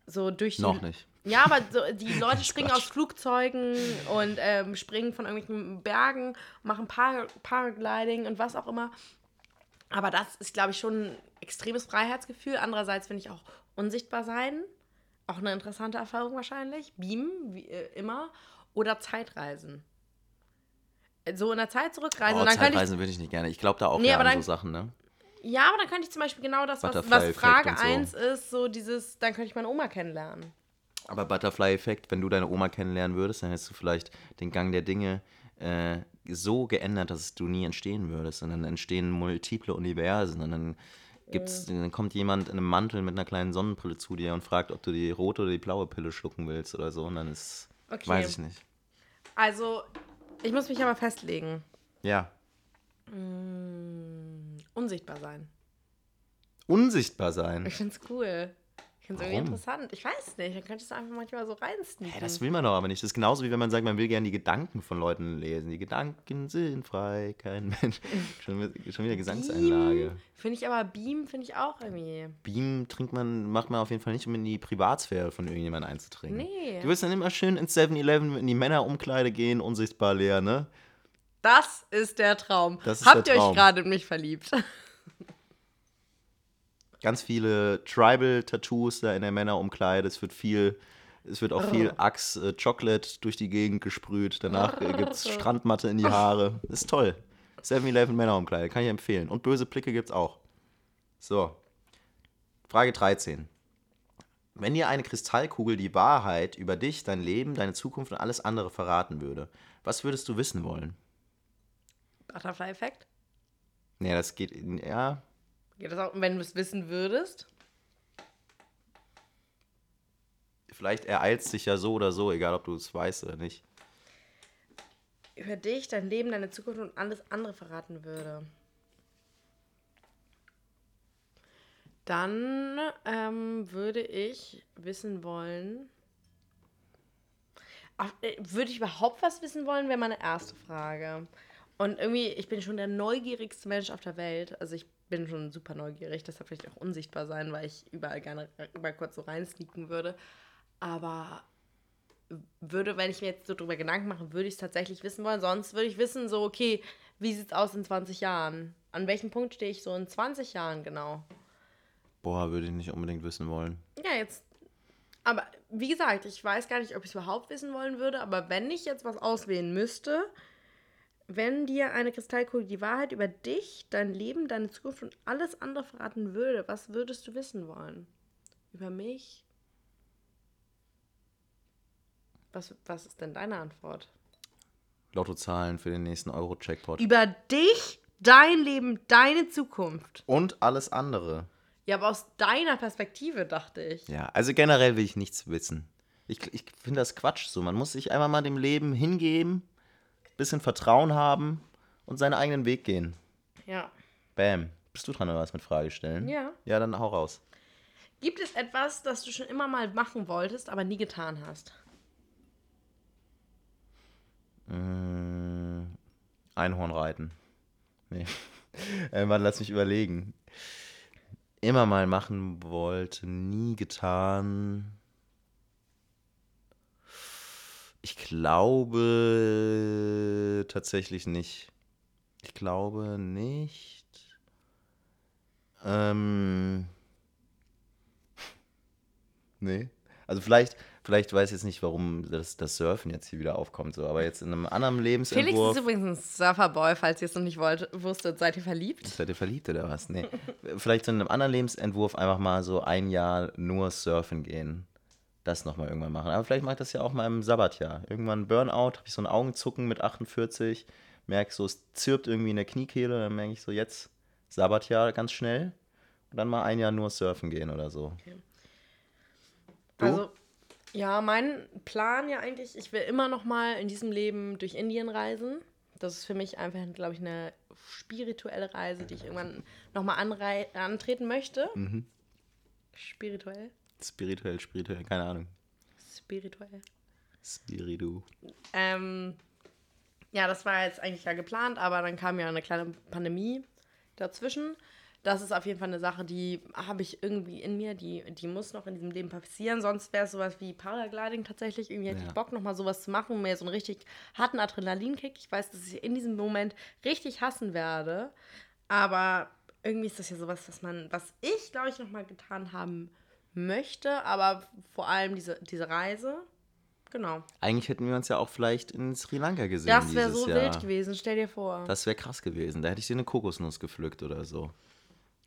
So durch die, Noch nicht. Ja, aber so, die Leute springen aus Flugzeugen und ähm, springen von irgendwelchen Bergen, machen Par Paragliding und was auch immer. Aber das ist, glaube ich, schon ein extremes Freiheitsgefühl. Andererseits finde ich auch unsichtbar sein. Auch eine interessante Erfahrung wahrscheinlich. Beamen, wie äh, immer. Oder Zeitreisen. So in der Zeit zurückreisen. Oh, könnte ich, Zeitreisen würde ich nicht gerne. Ich glaube da auch Nee, an dann- so Sachen, ne? ja, aber dann könnte ich zum Beispiel genau das, was, was Frage und so. 1 ist, so dieses, dann könnte ich meine Oma kennenlernen. Aber Butterfly-Effekt, wenn du deine Oma kennenlernen würdest, dann hättest du vielleicht den Gang der Dinge äh, so geändert, dass du nie entstehen würdest. Und dann entstehen multiple Universen. Und dann gibt's, dann kommt jemand in einem Mantel mit einer kleinen Sonnenbrille zu dir und fragt, ob du die rote oder die blaue Pille schlucken willst oder so. Und dann ist. Okay. Weiß ich nicht. Also, ich muss mich aber festlegen. Ja. Unsichtbar sein. Unsichtbar sein. Ich find's cool. Ich find's irgendwie Warum? interessant. Ich weiß nicht, dann könntest du einfach manchmal so reinsneaken. Hey, das will man doch aber nicht. Das ist genauso wie wenn man sagt, man will gerne die Gedanken von Leuten lesen. Die Gedanken sind frei, kein Mensch. schon, wieder- schon wieder Gesangseinlage. Finde ich aber Beam, finde ich auch irgendwie. Beam trinkt man, macht man auf jeden Fall nicht, um in die Privatsphäre von irgendjemandem einzutrinken. Nee. Du willst dann immer schön ins 7-Eleven in die Männerumkleide gehen, unsichtbar leer, ne? Das ist der Traum. Das ist Habt der ihr euch Traum. gerade in mich verliebt? Ganz viele Tribal-Tattoos da in der Männerumkleide. Es wird viel, es wird auch viel Axe äh, Chocolate durch die Gegend gesprüht. Danach äh, gibt es Strandmatte in die Haare. Ist toll. 7-Eleven Männerumkleide, kann ich empfehlen. Und böse Blicke gibt's auch. So. Frage 13. Wenn dir eine Kristallkugel die Wahrheit über dich, dein Leben, deine Zukunft und alles andere verraten würde, was würdest du wissen wollen? Butterfly-Effekt? Nee, das geht, ja, Geht das auch, wenn du es wissen würdest? vielleicht ereilt es dich ja so oder so, egal ob du es weißt oder nicht. Über dich, dein Leben, deine Zukunft und alles andere verraten würde. Dann ähm, würde ich wissen wollen. Ach, äh, würde ich überhaupt was wissen wollen, wäre meine erste Frage. Und irgendwie, ich bin schon der neugierigste Mensch auf der Welt. Also ich bin schon super neugierig, deshalb vielleicht auch unsichtbar sein, weil ich überall gerne überall kurz so reinsneaken würde. Aber würde, wenn ich mir jetzt so drüber Gedanken mache, würde ich es tatsächlich wissen wollen. Sonst würde ich wissen, so, okay, wie sieht es aus in 20 Jahren? An welchem Punkt stehe ich so in 20 Jahren genau? Boah, würde ich nicht unbedingt wissen wollen. Ja, jetzt. Aber wie gesagt, ich weiß gar nicht, ob ich es überhaupt wissen wollen würde, aber wenn ich jetzt was auswählen müsste, wenn dir eine Kristallkugel die Wahrheit über dich, dein Leben, deine Zukunft und alles andere verraten würde, was würdest du wissen wollen? Über mich? Was, was ist denn deine Antwort? Lottozahlen für den nächsten Euro-Checkpot. Über dich, dein Leben, deine Zukunft. Und alles andere. Ja, aber aus deiner Perspektive dachte ich. Ja, also generell will ich nichts wissen. Ich, ich finde das Quatsch so. Man muss sich einfach mal dem Leben hingeben, bisschen Vertrauen haben und seinen eigenen Weg gehen. Ja. Bam. Bist du dran oder was mit Frage stellen? Ja. Ja, dann hau raus. Gibt es etwas, das du schon immer mal machen wolltest, aber nie getan hast? Mm, Einhorn reiten. Nee. äh, warte, lass mich überlegen. Immer mal machen wollte, nie getan. Ich glaube tatsächlich nicht. Ich glaube nicht. Ähm. Nee. Also vielleicht, vielleicht weiß ich jetzt nicht, warum das, das Surfen jetzt hier wieder aufkommt, so, aber jetzt in einem anderen Felix Lebensentwurf. ist übrigens ein Surferboy, falls ihr es noch nicht wollt, wusstet. Seid ihr verliebt? Seid ihr verliebt oder was? Nee. Vielleicht in einem anderen Lebensentwurf einfach mal so ein Jahr nur surfen gehen. Das nochmal irgendwann machen. Aber vielleicht mache ich das ja auch mal im Sabbatjahr. Irgendwann Burnout, habe ich so ein Augenzucken mit 48, merke so, es zirpt irgendwie in der Kniekehle, dann merke ich so, jetzt Sabbatjahr ganz schnell und dann mal ein Jahr nur surfen gehen oder so. Du? Also, ja, mein Plan ja eigentlich, ich will immer noch mal in diesem Leben durch Indien reisen. Das ist für mich einfach, glaube ich, eine spirituelle Reise, die ich irgendwann noch mal anrei- antreten möchte. Mhm. Spirituell? Spirituell, spirituell, keine Ahnung. Spirituell. Spiritu. Ähm, ja, das war jetzt eigentlich ja geplant, aber dann kam ja eine kleine Pandemie dazwischen. Das ist auf jeden Fall eine Sache, die habe ich irgendwie in mir, die, die muss noch in diesem Leben passieren. Sonst wäre es sowas wie Paragliding tatsächlich. Irgendwie hätte Ja. ich Bock, nochmal sowas zu machen, mehr so einen richtig harten Adrenalinkick. Ich weiß, dass ich in diesem Moment richtig hassen werde. Aber irgendwie ist das ja sowas, was man, was ich, glaube ich, nochmal getan haben möchte. Aber vor allem diese, diese Reise. Genau. Eigentlich hätten wir uns ja auch vielleicht in Sri Lanka gesehen Das wäre so Jahr. wild gewesen, stell dir vor. Das wäre krass gewesen. Da hätte ich dir eine Kokosnuss gepflückt oder so.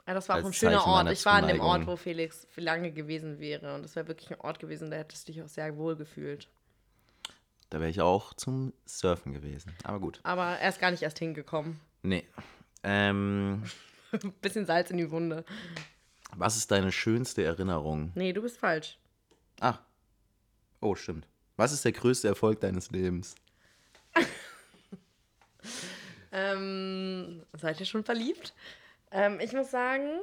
ja, das war auch als ein schöner Zeichen Ort. Ich war an dem. Ort, wo Felix für lange gewesen wäre. Und das wäre wirklich ein Ort gewesen, da hättest du dich auch sehr wohl gefühlt. Da wäre ich auch zum Surfen gewesen. Aber gut. Aber er ist gar nicht erst hingekommen. Nee. Ähm, Bisschen Salz in die Wunde. Was ist deine schönste Erinnerung? Nee, du bist falsch. Ach. Oh, stimmt. Was ist der größte Erfolg deines Lebens? Ähm, seid ihr schon verliebt? Ähm, ich muss sagen,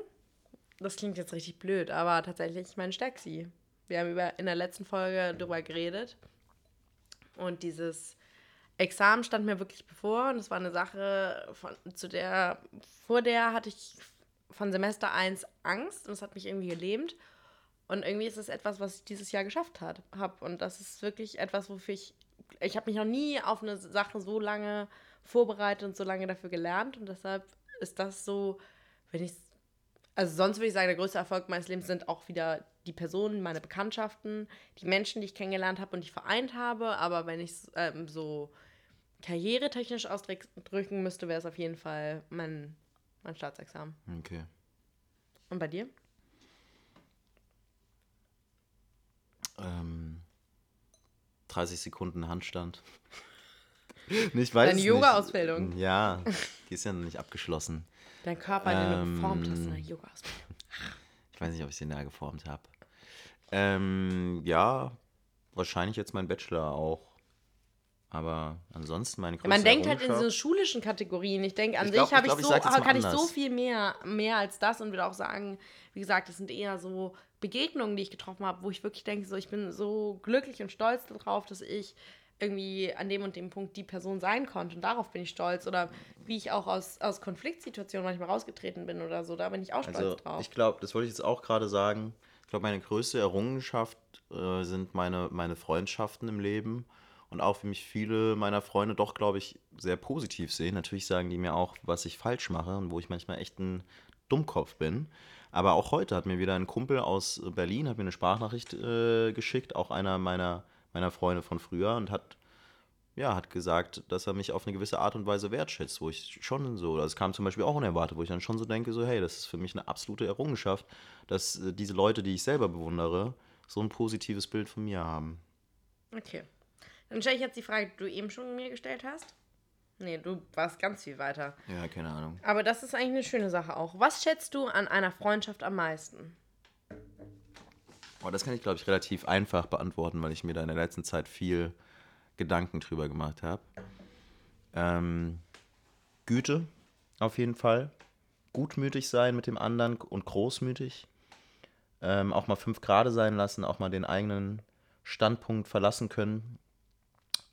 das klingt jetzt richtig blöd, aber tatsächlich mein Stexi. Wir haben über, in der letzten Folge darüber geredet. Und dieses Examen stand mir wirklich bevor. Und es war eine Sache, von, zu der, vor der hatte ich von Semester 1 Angst. Und es hat mich irgendwie gelähmt. Und irgendwie ist es etwas, was ich dieses Jahr geschafft habe. Und das ist wirklich etwas, wofür ich. Ich habe mich noch nie auf eine Sache so lange vorbereitet und so lange dafür gelernt. Und deshalb ist das so, wenn ich. Also, sonst würde ich sagen, der größte Erfolg meines Lebens sind auch wieder die Personen, meine Bekanntschaften, die Menschen, die ich kennengelernt habe und die ich vereint habe. Aber wenn ich es ähm, so karrieretechnisch ausdrücken müsste, wäre es auf jeden Fall mein, mein Staatsexamen. Okay. Und bei dir? Ähm, 30 Sekunden Handstand. Ich weiß Deine Yoga-Ausbildung. Ja, die ist ja noch nicht abgeschlossen. Dein Körper, den du Ähm, geformt hast in der Yoga-Ausbildung. Ich weiß nicht, ob ich den da geformt habe. Ähm, ja, wahrscheinlich jetzt mein Bachelor auch. Aber ansonsten meine größte Man denkt halt in so schulischen Kategorien. Ich denke, an Ich glaub- sich habe ich ich, so, kann ich so viel mehr, mehr als das und würde auch sagen, wie gesagt, das sind eher so Begegnungen, die ich getroffen habe, wo ich wirklich denke, so, ich bin so glücklich und stolz darauf, dass ich irgendwie an dem und dem Punkt die Person sein konnte und darauf bin ich stolz oder wie ich auch aus, aus Konfliktsituationen manchmal rausgetreten bin oder so, da bin ich auch stolz Also drauf. ich glaube, das wollte ich jetzt auch gerade sagen. Ich glaube, meine größte Errungenschaft äh, sind meine, meine Freundschaften im Leben. Und auch wie mich viele meiner Freunde doch, glaube ich, sehr positiv sehen. Natürlich sagen die mir auch, was ich falsch mache und wo ich manchmal echt ein Dummkopf bin. Aber auch heute hat mir wieder ein Kumpel aus Berlin, hat mir eine Sprachnachricht äh, geschickt, auch einer meiner, meiner Freunde von früher und hat ja, hat gesagt, dass er mich auf eine gewisse Art und Weise wertschätzt, wo ich schon so, das kam zum Beispiel auch unerwartet, wo ich dann schon so denke, so hey, das ist für mich eine absolute Errungenschaft, dass äh, diese Leute, die ich selber bewundere, so ein positives Bild von mir haben. Okay. Dann stelle ich jetzt die Frage, die du eben schon mir gestellt hast. Nee, du warst ganz viel weiter. Ja, keine Ahnung. Aber das ist eigentlich eine schöne Sache auch. Was schätzt du an einer Freundschaft am meisten? Aber das kann ich, glaube ich, relativ einfach beantworten, weil ich mir da in der letzten Zeit viel Gedanken drüber gemacht habe. Ähm, Güte, auf jeden Fall. Gutmütig sein mit dem anderen und großmütig. Ähm, auch mal fünf Grade sein lassen, auch mal den eigenen Standpunkt verlassen können.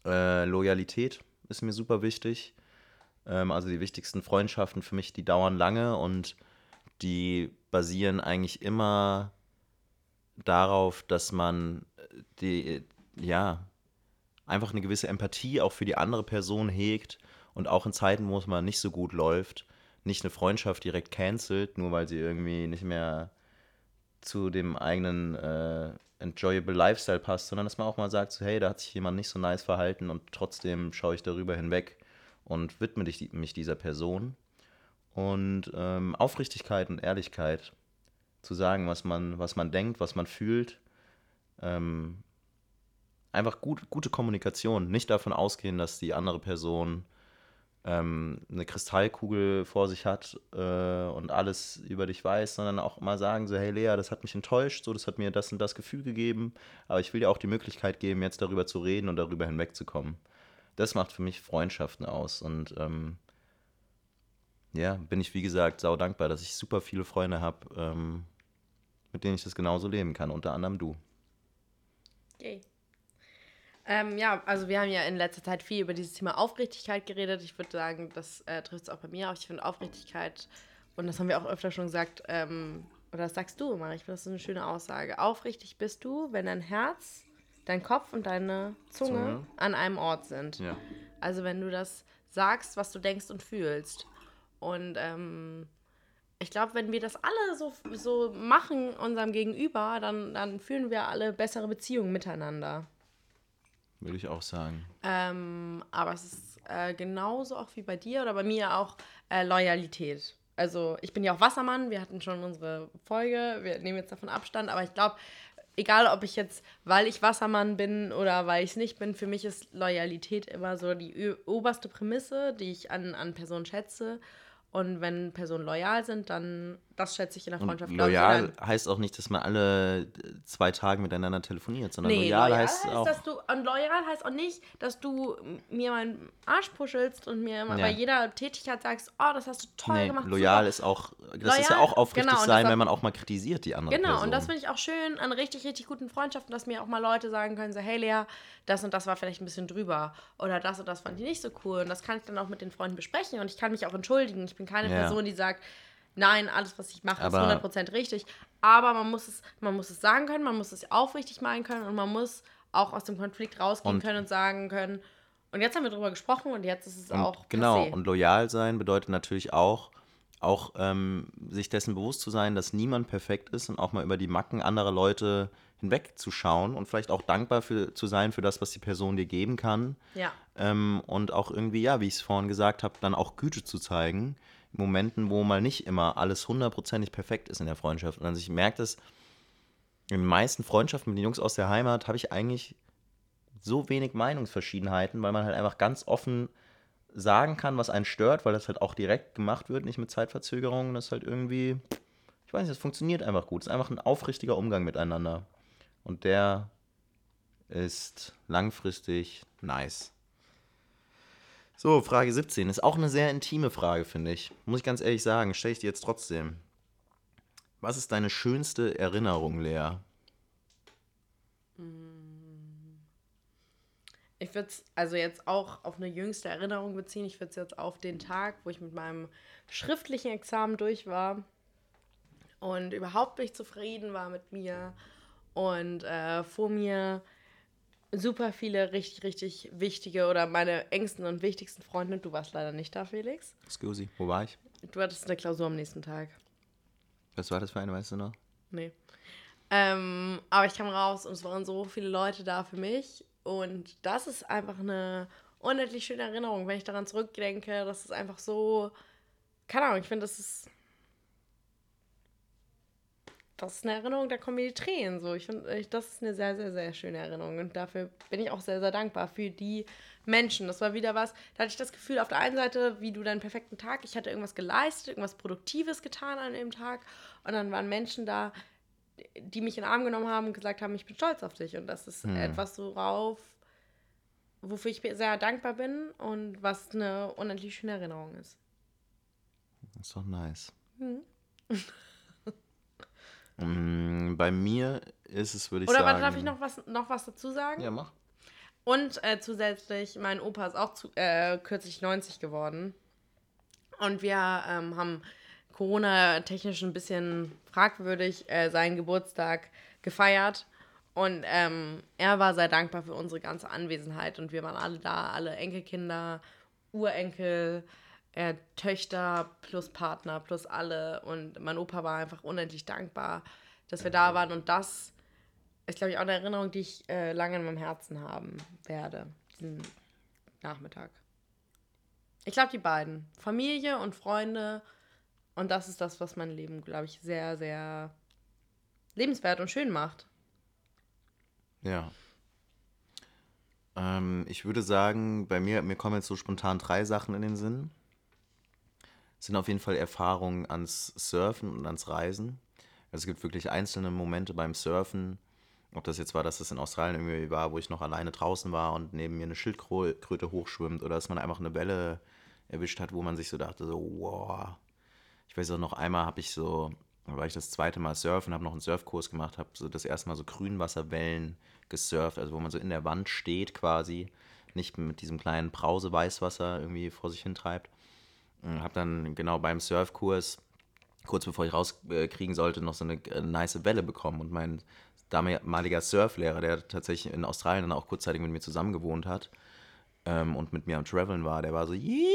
Äh, Loyalität ist mir super wichtig. Ähm, also die wichtigsten Freundschaften für mich, die dauern lange und die basieren eigentlich immer darauf, dass man äh, die, ja, einfach eine gewisse Empathie auch für die andere Person hegt und auch in Zeiten, wo es mal nicht so gut läuft, nicht eine Freundschaft direkt cancelt, nur weil sie irgendwie nicht mehr zu dem eigenen äh, enjoyable Lifestyle passt, sondern dass man auch mal sagt, so, hey, da hat sich jemand nicht so nice verhalten und trotzdem schaue ich darüber hinweg und widme dich, mich dieser Person. Und ähm, Aufrichtigkeit und Ehrlichkeit zu sagen, was man, was man denkt, was man fühlt. Ähm, einfach gut, gute Kommunikation. Nicht davon ausgehen, dass die andere Person ähm, eine Kristallkugel vor sich hat äh, und alles über dich weiß, sondern auch mal sagen so, hey Lea, das hat mich enttäuscht, so, das hat mir das und das Gefühl gegeben, aber ich will dir auch die Möglichkeit geben, jetzt darüber zu reden und darüber hinwegzukommen. Das macht für mich Freundschaften aus und ähm, ja, bin ich wie gesagt sau dankbar, dass ich super viele Freunde habe, ähm, mit denen ich das genauso leben kann, unter anderem du. Yay. Ähm, ja, also wir haben ja in letzter Zeit viel über dieses Thema Aufrichtigkeit geredet. Ich würde sagen, das äh, trifft es auch bei mir auf. Ich finde Aufrichtigkeit, und das haben wir auch öfter schon gesagt, ähm, oder das sagst du immer, ich finde das ist eine schöne Aussage. Aufrichtig bist du, wenn dein Herz, dein Kopf und deine Zunge, Zunge. an einem Ort sind. Ja. Also wenn du das sagst, was du denkst und fühlst. Und ähm, ich glaube, wenn wir das alle so, so machen, unserem Gegenüber, dann, dann führen wir alle bessere Beziehungen miteinander. Würde ich auch sagen. Ähm, aber es ist äh, genauso auch wie bei dir oder bei mir auch äh, Loyalität. Also ich bin ja auch Wassermann, wir hatten schon unsere Folge, wir nehmen jetzt davon Abstand, aber ich glaube, egal ob ich jetzt, weil ich Wassermann bin oder weil ich es nicht bin, für mich ist Loyalität immer so die oberste Prämisse, die ich an, an Personen schätze. Und wenn Personen loyal sind, dann, das schätze ich in der Freundschaft. Und loyal ich, heißt auch nicht, dass man alle zwei Tage miteinander telefoniert, sondern nee, loyal, loyal heißt, heißt auch. Dass du, und loyal heißt auch nicht, dass du mir meinen Arsch puschelst und mir ja. bei jeder Tätigkeit sagst, oh, das hast du toll nee, gemacht. Loyal super. ist auch, das loyal, ist ja auch aufrichtig genau, sein, wenn man auch mal kritisiert die andere Genau, Person. und das finde ich auch schön an richtig, richtig guten Freundschaften, dass mir auch mal Leute sagen können, so, hey Lea, das und das war vielleicht ein bisschen drüber oder das und das fand ich nicht so cool und das kann ich dann auch mit den Freunden besprechen und ich kann mich auch entschuldigen. Ich bin keine ja. Person, die sagt, nein, alles, was ich mache, aber ist 100% richtig. Aber man muss, es, man muss es sagen können, man muss es aufrichtig meinen können und man muss auch aus dem Konflikt rausgehen und können und sagen können, und jetzt haben wir darüber gesprochen und jetzt ist es auch. Genau, passé. und loyal sein bedeutet natürlich auch, auch ähm, sich dessen bewusst zu sein, dass niemand perfekt ist und auch mal über die Macken anderer Leute hinwegzuschauen und vielleicht auch dankbar für, zu sein für das, was die Person dir geben kann. Ja. Ähm, und auch irgendwie, ja, wie ich es vorhin gesagt habe, dann auch Güte zu zeigen. Momenten, wo mal nicht immer alles hundertprozentig perfekt ist in der Freundschaft. Und also ich merke das, in den meisten Freundschaften mit den Jungs aus der Heimat habe ich eigentlich so wenig Meinungsverschiedenheiten, weil man halt einfach ganz offen sagen kann, was einen stört, weil das halt auch direkt gemacht wird, nicht mit Zeitverzögerungen. Das ist halt irgendwie, ich weiß nicht, das funktioniert einfach gut. Es ist einfach ein aufrichtiger Umgang miteinander. Und der ist langfristig nice. So, Frage 17 ist auch eine sehr intime Frage, finde ich. Muss ich ganz ehrlich sagen, stelle ich dir jetzt trotzdem. Was ist deine schönste Erinnerung, Lea? Ich würde es also jetzt auch auf eine jüngste Erinnerung beziehen. Ich würde es jetzt auf den Tag, wo ich mit meinem schriftlichen Examen durch war und überhaupt nicht zufrieden war mit mir und äh, vor mir super viele richtig, richtig wichtige oder meine engsten und wichtigsten Freunde. Du warst leider nicht da, Felix. Excuse, wo war ich? Du hattest eine Klausur am nächsten Tag. Was war das für eine, weißt du noch? Nee. Ähm, aber ich kam raus und es waren so viele Leute da für mich. Und das ist einfach eine unendlich schöne Erinnerung, wenn ich daran zurückdenke. Das ist einfach so. Keine Ahnung, ich finde, das ist das ist eine Erinnerung, da kommen mir die Tränen so. Ich finde, das ist eine sehr, sehr, sehr schöne Erinnerung. Und dafür bin ich auch sehr, sehr dankbar für die Menschen. Das war wieder was, da hatte ich das Gefühl, auf der einen Seite, wie du deinen perfekten Tag, ich hatte irgendwas geleistet, irgendwas Produktives getan an dem Tag. Und dann waren Menschen da, die mich in den Arm genommen haben und gesagt haben, ich bin stolz auf dich. Und das ist hm. etwas, worauf, wofür ich sehr dankbar bin und was eine unendlich schöne Erinnerung ist. Das ist doch nice. Hm. Mm, bei mir ist es, würde ich Oder sagen. Oder darf ich noch was, noch was dazu sagen? Ja, mach. Und äh, zusätzlich, mein Opa ist auch zu, äh, kürzlich 90 geworden. Und wir ähm, haben Corona-technisch ein bisschen fragwürdig äh, seinen Geburtstag gefeiert. Und ähm, er war sehr dankbar für unsere ganze Anwesenheit. Und wir waren alle da, alle Enkelkinder, Urenkel, äh, Töchter plus Partner plus alle. Und mein Opa war einfach unendlich dankbar, dass wir da waren. Und das ist, glaube ich, auch eine Erinnerung, die ich äh, lange in meinem Herzen haben werde, diesen Nachmittag. Ich glaube, die beiden. Familie und Freunde. Und das ist das, was mein Leben, glaube ich, sehr, sehr lebenswert und schön macht. Ja. Ähm, ich würde sagen, bei mir, mir kommen jetzt so spontan drei Sachen in den Sinn. Sind auf jeden Fall Erfahrungen ans Surfen und ans Reisen. Also es gibt wirklich einzelne Momente beim Surfen, ob das jetzt war, dass es in Australien irgendwie war, wo ich noch alleine draußen war und neben mir eine Schildkröte hochschwimmt oder dass man einfach eine Welle erwischt hat, wo man sich so dachte, so, wow. Ich weiß auch noch einmal habe ich so, war ich das zweite Mal surfen, habe noch einen Surfkurs gemacht, habe so das erste Mal so Grünwasserwellen gesurft, also wo man so in der Wand steht quasi, nicht mit diesem kleinen Brause-Weißwasser irgendwie vor sich hintreibt. Habe dann genau beim Surfkurs, kurz bevor ich rauskriegen sollte, noch so eine äh, nice Welle bekommen und mein damaliger Surflehrer, der tatsächlich in Australien dann auch kurzzeitig mit mir zusammen gewohnt hat ähm, und mit mir am Traveln war, der war so, Yee!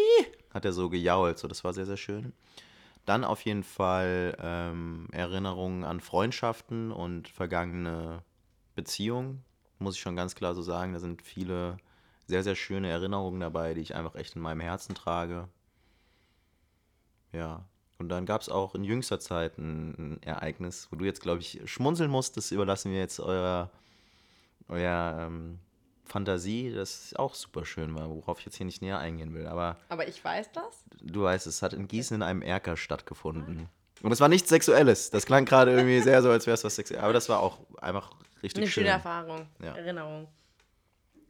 hat er so gejault, so das war sehr, sehr schön. Dann auf jeden Fall ähm, Erinnerungen an Freundschaften und vergangene Beziehungen, muss ich schon ganz klar so sagen. Da sind viele sehr, sehr schöne Erinnerungen dabei, die ich einfach echt in meinem Herzen trage. Ja, und dann gab es auch in jüngster Zeit ein, ein Ereignis, wo du jetzt, glaube ich, schmunzeln musst. Das überlassen wir jetzt eurer, eurer ähm, Fantasie, das auch super schön war, worauf ich jetzt hier nicht näher eingehen will. Aber, Aber ich weiß das. Du weißt, es hat in Gießen in einem Erker stattgefunden. Und es war nichts Sexuelles. Das klang gerade irgendwie sehr so, als wäre es was Sexuelles. Aber das war auch einfach richtig Eine schön. schöne Erfahrung, Ja. Erinnerung.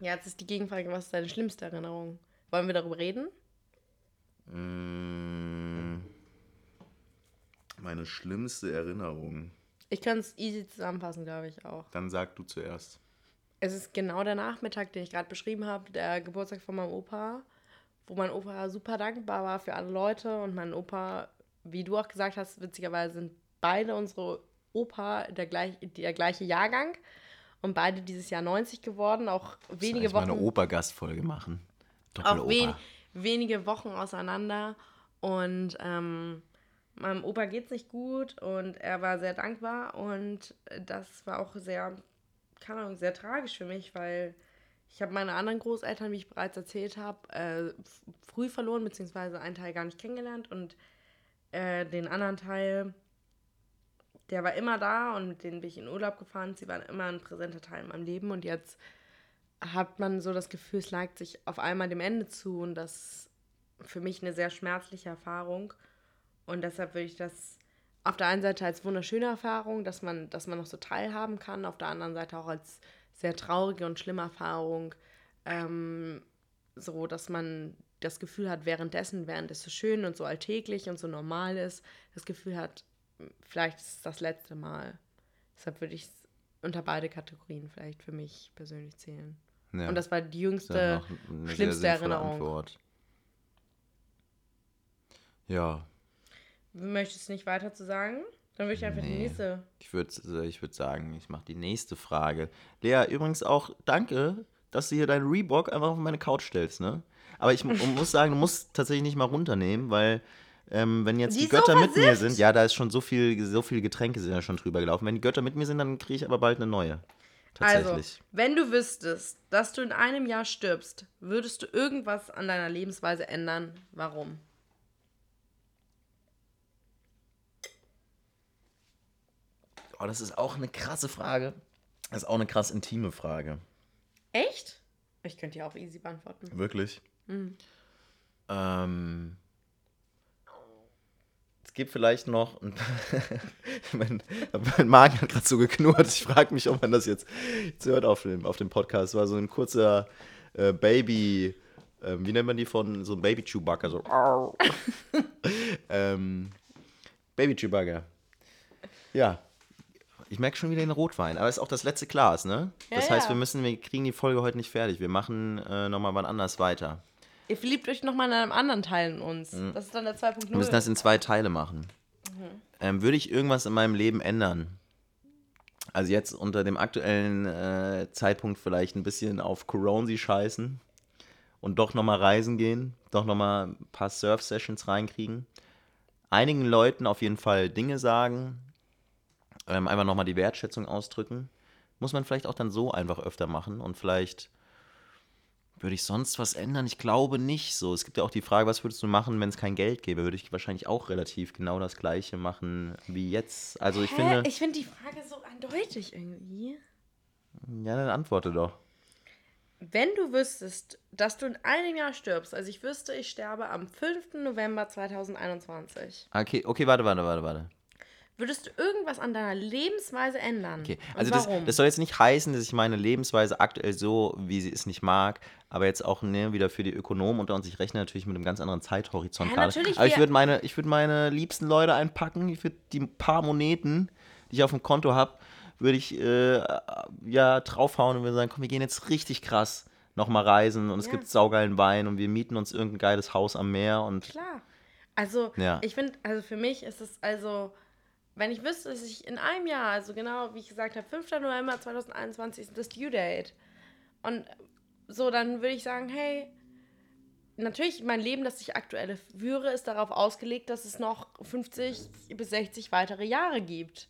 Ja, jetzt ist die Gegenfrage, was ist deine schlimmste Erinnerung? Wollen wir darüber reden? Mm, meine schlimmste Erinnerung. Ich kann es easy zusammenfassen, glaube ich auch. Dann sag du zuerst. Es ist genau der Nachmittag, den ich gerade beschrieben habe, der Geburtstag von meinem Opa, wo mein Opa super dankbar war für alle Leute und mein Opa, wie du auch gesagt hast, witzigerweise sind beide unsere Opa der, gleich, der gleiche Jahrgang und beide dieses Jahr 90 geworden, auch wenige Soll ich mal Wochen eine Opa-Gastfolge machen. auch wen, wenige Wochen auseinander. Und ähm, meinem Opa geht es nicht gut und er war sehr dankbar. Und das war auch sehr, keine Ahnung, sehr tragisch für mich, weil ich habe meine anderen Großeltern, wie ich bereits erzählt habe, äh, früh verloren, beziehungsweise einen Teil gar nicht kennengelernt. Und äh, den anderen Teil, der war immer da und mit denen bin ich in Urlaub gefahren. Sie waren immer ein präsenter Teil in meinem Leben und jetzt hat man so das Gefühl, es neigt sich auf einmal dem Ende zu und das ist für mich eine sehr schmerzliche Erfahrung. Und deshalb würde ich das auf der einen Seite als wunderschöne Erfahrung, dass man, dass man noch so teilhaben kann, auf der anderen Seite auch als sehr traurige und schlimme Erfahrung, ähm, so dass man das Gefühl hat, währenddessen, während es so schön und so alltäglich und so normal ist, das Gefühl hat, vielleicht ist es das letzte Mal. Deshalb würde ich es unter beide Kategorien vielleicht für mich persönlich zählen. Ja. Und das war die jüngste, sehr schlimmste Erinnerung. Antwort. Ja, Möchtest du nicht weiter zu sagen? Dann würde ich einfach die Nee. nächste. ich würde ich würd sagen, ich mache die nächste Frage. Lea, übrigens auch danke, dass du hier deinen Reebok einfach auf meine Couch stellst, ne? Aber ich mu- muss sagen, du musst tatsächlich nicht mal runternehmen, weil ähm, wenn jetzt Die die, so Götter mit mir sind, ja, da ist schon so viel, so viel Getränke sind ja schon drüber gelaufen. Wenn die Götter mit mir sind, dann kriege ich aber bald eine neue. Also, Tatsächlich. wenn du wüsstest, dass du in einem Jahr stirbst, würdest du irgendwas an deiner Lebensweise ändern? Warum? Oh, das ist auch eine krasse Frage. Das ist auch eine krass intime Frage. Echt? Ich könnte die auch easy beantworten. Wirklich? Mhm. Ähm, es gibt vielleicht noch. ein- mein, mein Magen hat gerade so geknurrt. Ich frage mich, ob man das jetzt, jetzt hört auf dem, auf dem Podcast. War so ein kurzer äh, Baby. Ähm, wie nennt man die von so ein Baby Chewbacca? So. ähm, Baby Chewbacca. Ja. Ich merke schon wieder den Rotwein, aber es ist auch das letzte Glas, ne? Ja, Das heißt, ja. wir müssen, wir kriegen die Folge heute nicht fertig. Wir machen äh, nochmal wann anders weiter. Ihr verliebt euch nochmal in einem anderen Teil in uns. Das ist dann der 2.0. Wir müssen das in zwei Teile machen. Ähm, würde ich irgendwas in meinem Leben ändern? Also jetzt unter dem aktuellen äh, Zeitpunkt vielleicht ein bisschen auf Coronsi scheißen und doch nochmal reisen gehen, doch nochmal ein paar Surf-Sessions reinkriegen. Einigen Leuten auf jeden Fall Dinge sagen, ähm, einfach nochmal die Wertschätzung ausdrücken. Muss man vielleicht auch dann so einfach öfter machen und vielleicht würde ich sonst was ändern? Ich glaube nicht so. Es gibt ja auch die Frage, was würdest du machen, wenn es kein Geld gäbe? Würde ich wahrscheinlich auch relativ genau das gleiche machen wie jetzt. Also ich Hä? finde. Ich finde die Frage so eindeutig irgendwie. ja, dann antworte doch. wenn du wüsstest, dass du in einem Jahr stirbst, also ich wüsste, ich sterbe am 5. November 2021, Okay, okay, warte, warte, warte, warte. Würdest du irgendwas an deiner Lebensweise ändern? Okay, also das, das soll jetzt nicht heißen, dass ich meine Lebensweise aktuell so, wie sie es nicht mag, aber jetzt auch ne, wieder für die Ökonomen unter uns, ich rechne natürlich mit einem ganz anderen Zeithorizont Ja, gerade. natürlich, Aber ich würde meine, ich würd meine liebsten Leute einpacken, ich würde die paar Moneten, die ich auf dem Konto habe, würde ich äh, ja draufhauen und würde sagen, komm, wir gehen jetzt richtig krass nochmal reisen und es Ja. gibt saugeilen Wein und wir mieten uns irgendein geiles Haus am Meer und Klar. Also, Ja. ich finde, also für mich ist es also, wenn ich wüsste, dass ich in einem Jahr, also genau wie ich gesagt habe, 5. November 2021 ist das Due Date. Und so, dann würde ich sagen, hey, natürlich, mein Leben, das ich aktuell führe, ist darauf ausgelegt, dass es noch 50 bis 60 weitere Jahre gibt.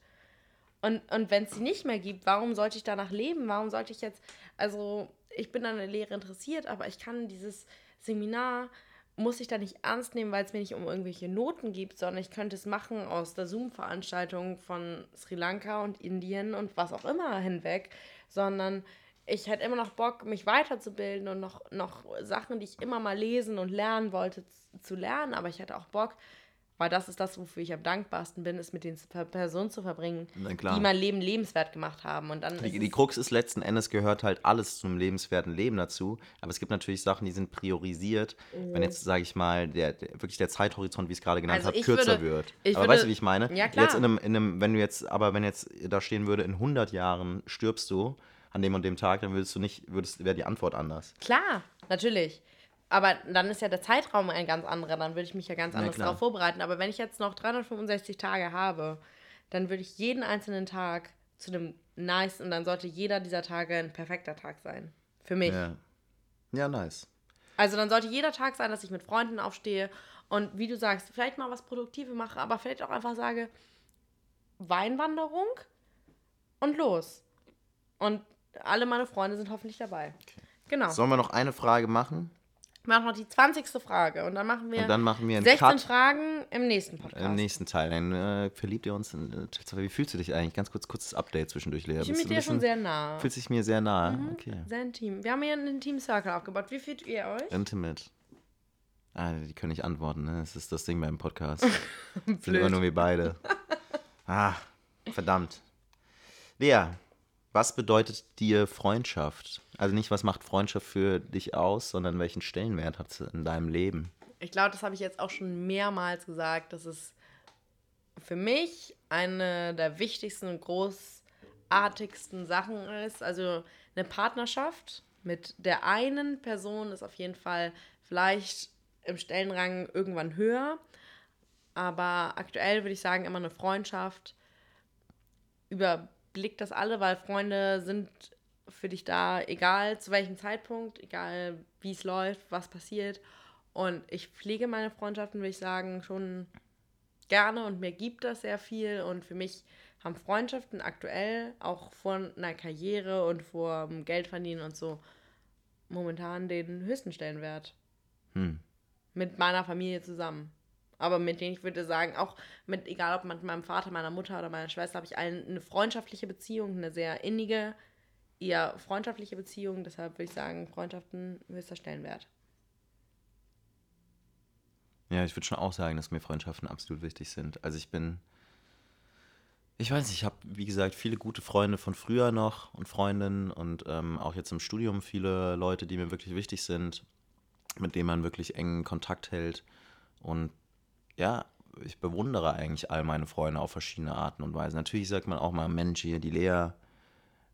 Und, und wenn es sie nicht mehr gibt, warum sollte ich danach leben? Warum sollte ich jetzt, also ich bin an der Lehre interessiert, aber ich kann dieses Seminar, muss ich da nicht ernst nehmen, weil es mir nicht um irgendwelche Noten gibt, sondern ich könnte es machen aus der Zoom-Veranstaltung von Sri Lanka und Indien und was auch immer hinweg, sondern ich hätte immer noch Bock, mich weiterzubilden und noch, noch Sachen, die ich immer mal lesen und lernen wollte, zu lernen, aber ich hätte auch Bock, weil das ist das, wofür ich am dankbarsten bin, ist mit den Per- Personen zu verbringen, die mein Leben lebenswert gemacht haben. Und dann Die, die Krux ist letzten Endes gehört halt alles zum lebenswerten Leben dazu. Aber es gibt natürlich Sachen, die sind priorisiert. Wenn jetzt, sage ich mal, der, der, wirklich der Zeithorizont, wie ich es gerade genannt Also habe, kürzer würde- wird. aber würde- weißt du, wie ich meine? Ja, klar. Jetzt in einem, in einem, wenn du jetzt, aber wenn jetzt da stehen würde, in 100 Jahren stirbst du an dem und dem Tag, dann würdest du nicht, würdest, wäre die Antwort anders. Klar, natürlich. Aber dann ist ja der Zeitraum ein ganz anderer, dann würde ich mich ja ganz anders darauf vorbereiten. Aber wenn ich jetzt noch 365 Tage habe, dann würde ich jeden einzelnen Tag zu einem nice und dann sollte jeder dieser Tage ein perfekter Tag sein. Für mich. Ja. ja, nice. Also dann sollte jeder Tag sein, dass ich mit Freunden aufstehe und wie du sagst, vielleicht mal was Produktives mache, aber vielleicht auch einfach sage, Weinwanderung und los. Und alle meine Freunde sind hoffentlich dabei. Genau. Sollen wir noch eine Frage machen? Wir machen noch die 20. Frage und dann machen wir Und dann machen wir einen 16 Cut Fragen im nächsten Podcast. im nächsten Teil. Dann äh, verliebt ihr uns in. Äh, wie fühlst du dich eigentlich? Ganz kurz, kurzes Update zwischendurch, Lea. ich bin mit dir schon sehr nah. Fühlt sich mir sehr nahe. Okay. Sehr intim. Wir haben hier einen Team Circle aufgebaut. Wie fühlt ihr euch? Intimate. Ah, die können nicht antworten, ne? Das ist das Ding beim Podcast. Sind immer nur wir beide. Ah, verdammt. Lea, was bedeutet dir Freundschaft? Also nicht, was macht Freundschaft für dich aus, sondern welchen Stellenwert hat sie in deinem Leben? Ich glaube, das habe ich jetzt auch schon mehrmals gesagt, dass es für mich eine der wichtigsten und großartigsten Sachen ist. Also eine Partnerschaft mit der einen Person ist auf jeden Fall vielleicht im Stellenrang irgendwann höher. Aber aktuell würde ich sagen, immer eine Freundschaft überblickt das alle, weil Freunde sind für dich da, egal zu welchem Zeitpunkt, egal wie es läuft, was passiert. Und ich pflege meine Freundschaften, würde ich sagen, schon gerne und mir gibt das sehr viel. Und für mich haben Freundschaften aktuell auch vor einer Karriere und vor Geldverdienen und so momentan den höchsten Stellenwert. Hm. Mit meiner Familie zusammen. Aber mit denen ich würde sagen, auch mit, egal ob mit meinem Vater, meiner Mutter oder meiner Schwester, habe ich allen eine freundschaftliche Beziehung, eine sehr innige, eher freundschaftliche Beziehung. Deshalb würde ich sagen, Freundschaften höchster Stellenwert. Ja, ich würde schon auch sagen, dass mir Freundschaften absolut wichtig sind. Also ich bin, ich weiß nicht, ich habe, wie gesagt, viele gute Freunde von früher noch und Freundinnen und ähm, auch jetzt im Studium viele Leute, die mir wirklich wichtig sind, mit denen man wirklich engen Kontakt hält. Und ja, ich bewundere eigentlich all meine Freunde auf verschiedene Arten und Weisen. Natürlich sagt man auch mal, Mensch, hier, die Lea,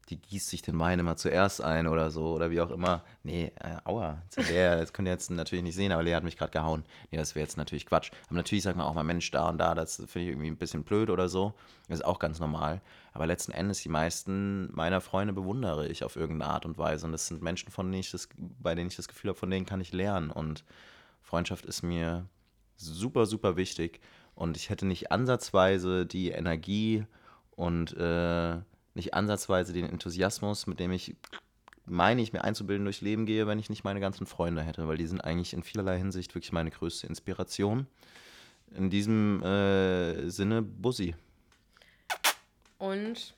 die gießt sich den Wein immer zuerst ein oder so oder wie auch immer. Nee, äh, aua, Lea, das könnt ihr jetzt natürlich nicht sehen, aber Lea hat mich gerade gehauen. Nee, das wäre jetzt natürlich Quatsch. Aber natürlich sagt man auch mal, Mensch, da und da, das finde ich irgendwie ein bisschen blöd oder so. Das ist auch ganz normal. Aber letzten Endes, die meisten meiner Freunde bewundere ich auf irgendeine Art und Weise. Und das sind Menschen, von denen ich das, bei denen ich das Gefühl habe, von denen kann ich lernen. Und Freundschaft ist mir super, super wichtig. Und ich hätte nicht ansatzweise die Energie und äh, nicht ansatzweise den Enthusiasmus, mit dem ich meine ich mir einzubilden durchs Leben gehe, wenn ich nicht meine ganzen Freunde hätte, weil die sind eigentlich in vielerlei Hinsicht wirklich meine größte Inspiration. In diesem äh, Sinne, Bussi. Und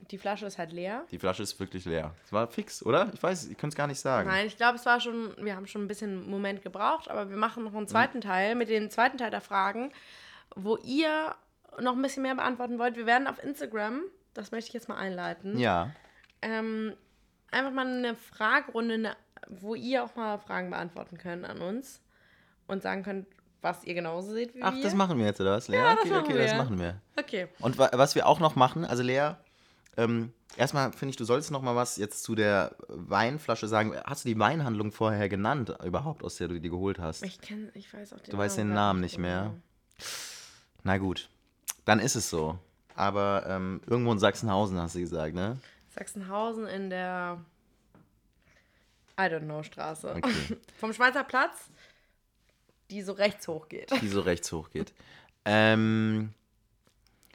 Die Flasche ist halt leer. Die Flasche ist wirklich leer. Es war fix, oder? Ich weiß, ich könnte es gar nicht sagen. Nein, ich glaube, es war schon, wir haben schon ein bisschen einen Moment gebraucht, aber wir machen noch einen zweiten Teil mit dem zweiten Teil der Fragen, wo ihr noch ein bisschen mehr beantworten wollt. Wir werden auf Instagram, das möchte ich jetzt mal einleiten, Ja. ähm, einfach mal eine Fragerunde, eine, wo ihr auch mal Fragen beantworten könnt an uns und sagen könnt, was ihr genauso seht wie Ach, wir. das machen wir jetzt, oder was? Lea? Ja, das okay, machen okay, das machen wir. Okay. Und wa was wir auch noch machen, also Lea, ähm, erstmal finde ich, du solltest noch mal was jetzt zu der Weinflasche sagen. Hast du die Weinhandlung vorher genannt, überhaupt, aus der du die geholt hast? Ich kenn, ich weiß auch den Du weißt den Namen nicht mehr. genau. Na gut, dann ist es so. Aber ähm, irgendwo in Sachsenhausen hast du gesagt, ne? Sachsenhausen in der I don't know Straße. Okay. Vom Schweizer Platz, die so rechts hoch geht. die so rechts hoch geht. Ähm,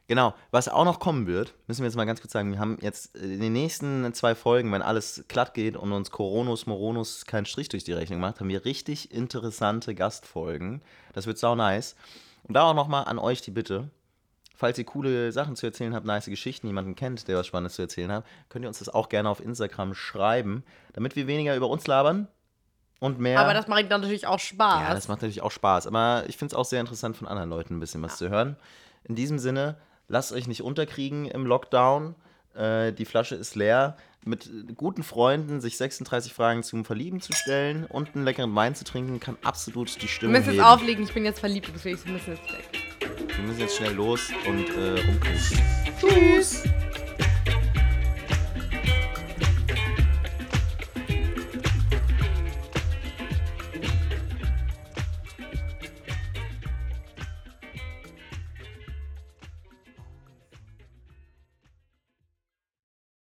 genau, was auch noch kommen wird, müssen wir jetzt mal ganz kurz sagen, wir haben jetzt in den nächsten zwei Folgen, wenn alles glatt geht und uns Coronus Moronus keinen Strich durch die Rechnung macht, haben wir richtig interessante Gastfolgen. Das wird sau nice. Und da auch nochmal an euch die Bitte, falls ihr coole Sachen zu erzählen habt, nice Geschichten, jemanden kennt, der was Spannendes zu erzählen hat, könnt ihr uns das auch gerne auf Instagram schreiben, damit wir weniger über uns labern und mehr... Aber das macht dann natürlich auch Spaß. Ja, das macht natürlich auch Spaß. Aber ich finde es auch sehr interessant, von anderen Leuten ein bisschen was zu hören. In diesem Sinne, lasst euch nicht unterkriegen im Lockdown. Äh, die Flasche ist leer. Mit guten Freunden sich 36 Fragen zum Verlieben zu stellen und einen leckeren Wein zu trinken, kann absolut die wir Stimmung müssen jetzt auflegen, ich bin jetzt verliebt, deswegen wir müssen jetzt weg. Wir müssen jetzt schnell los und äh, rumkriegen. Tschüss.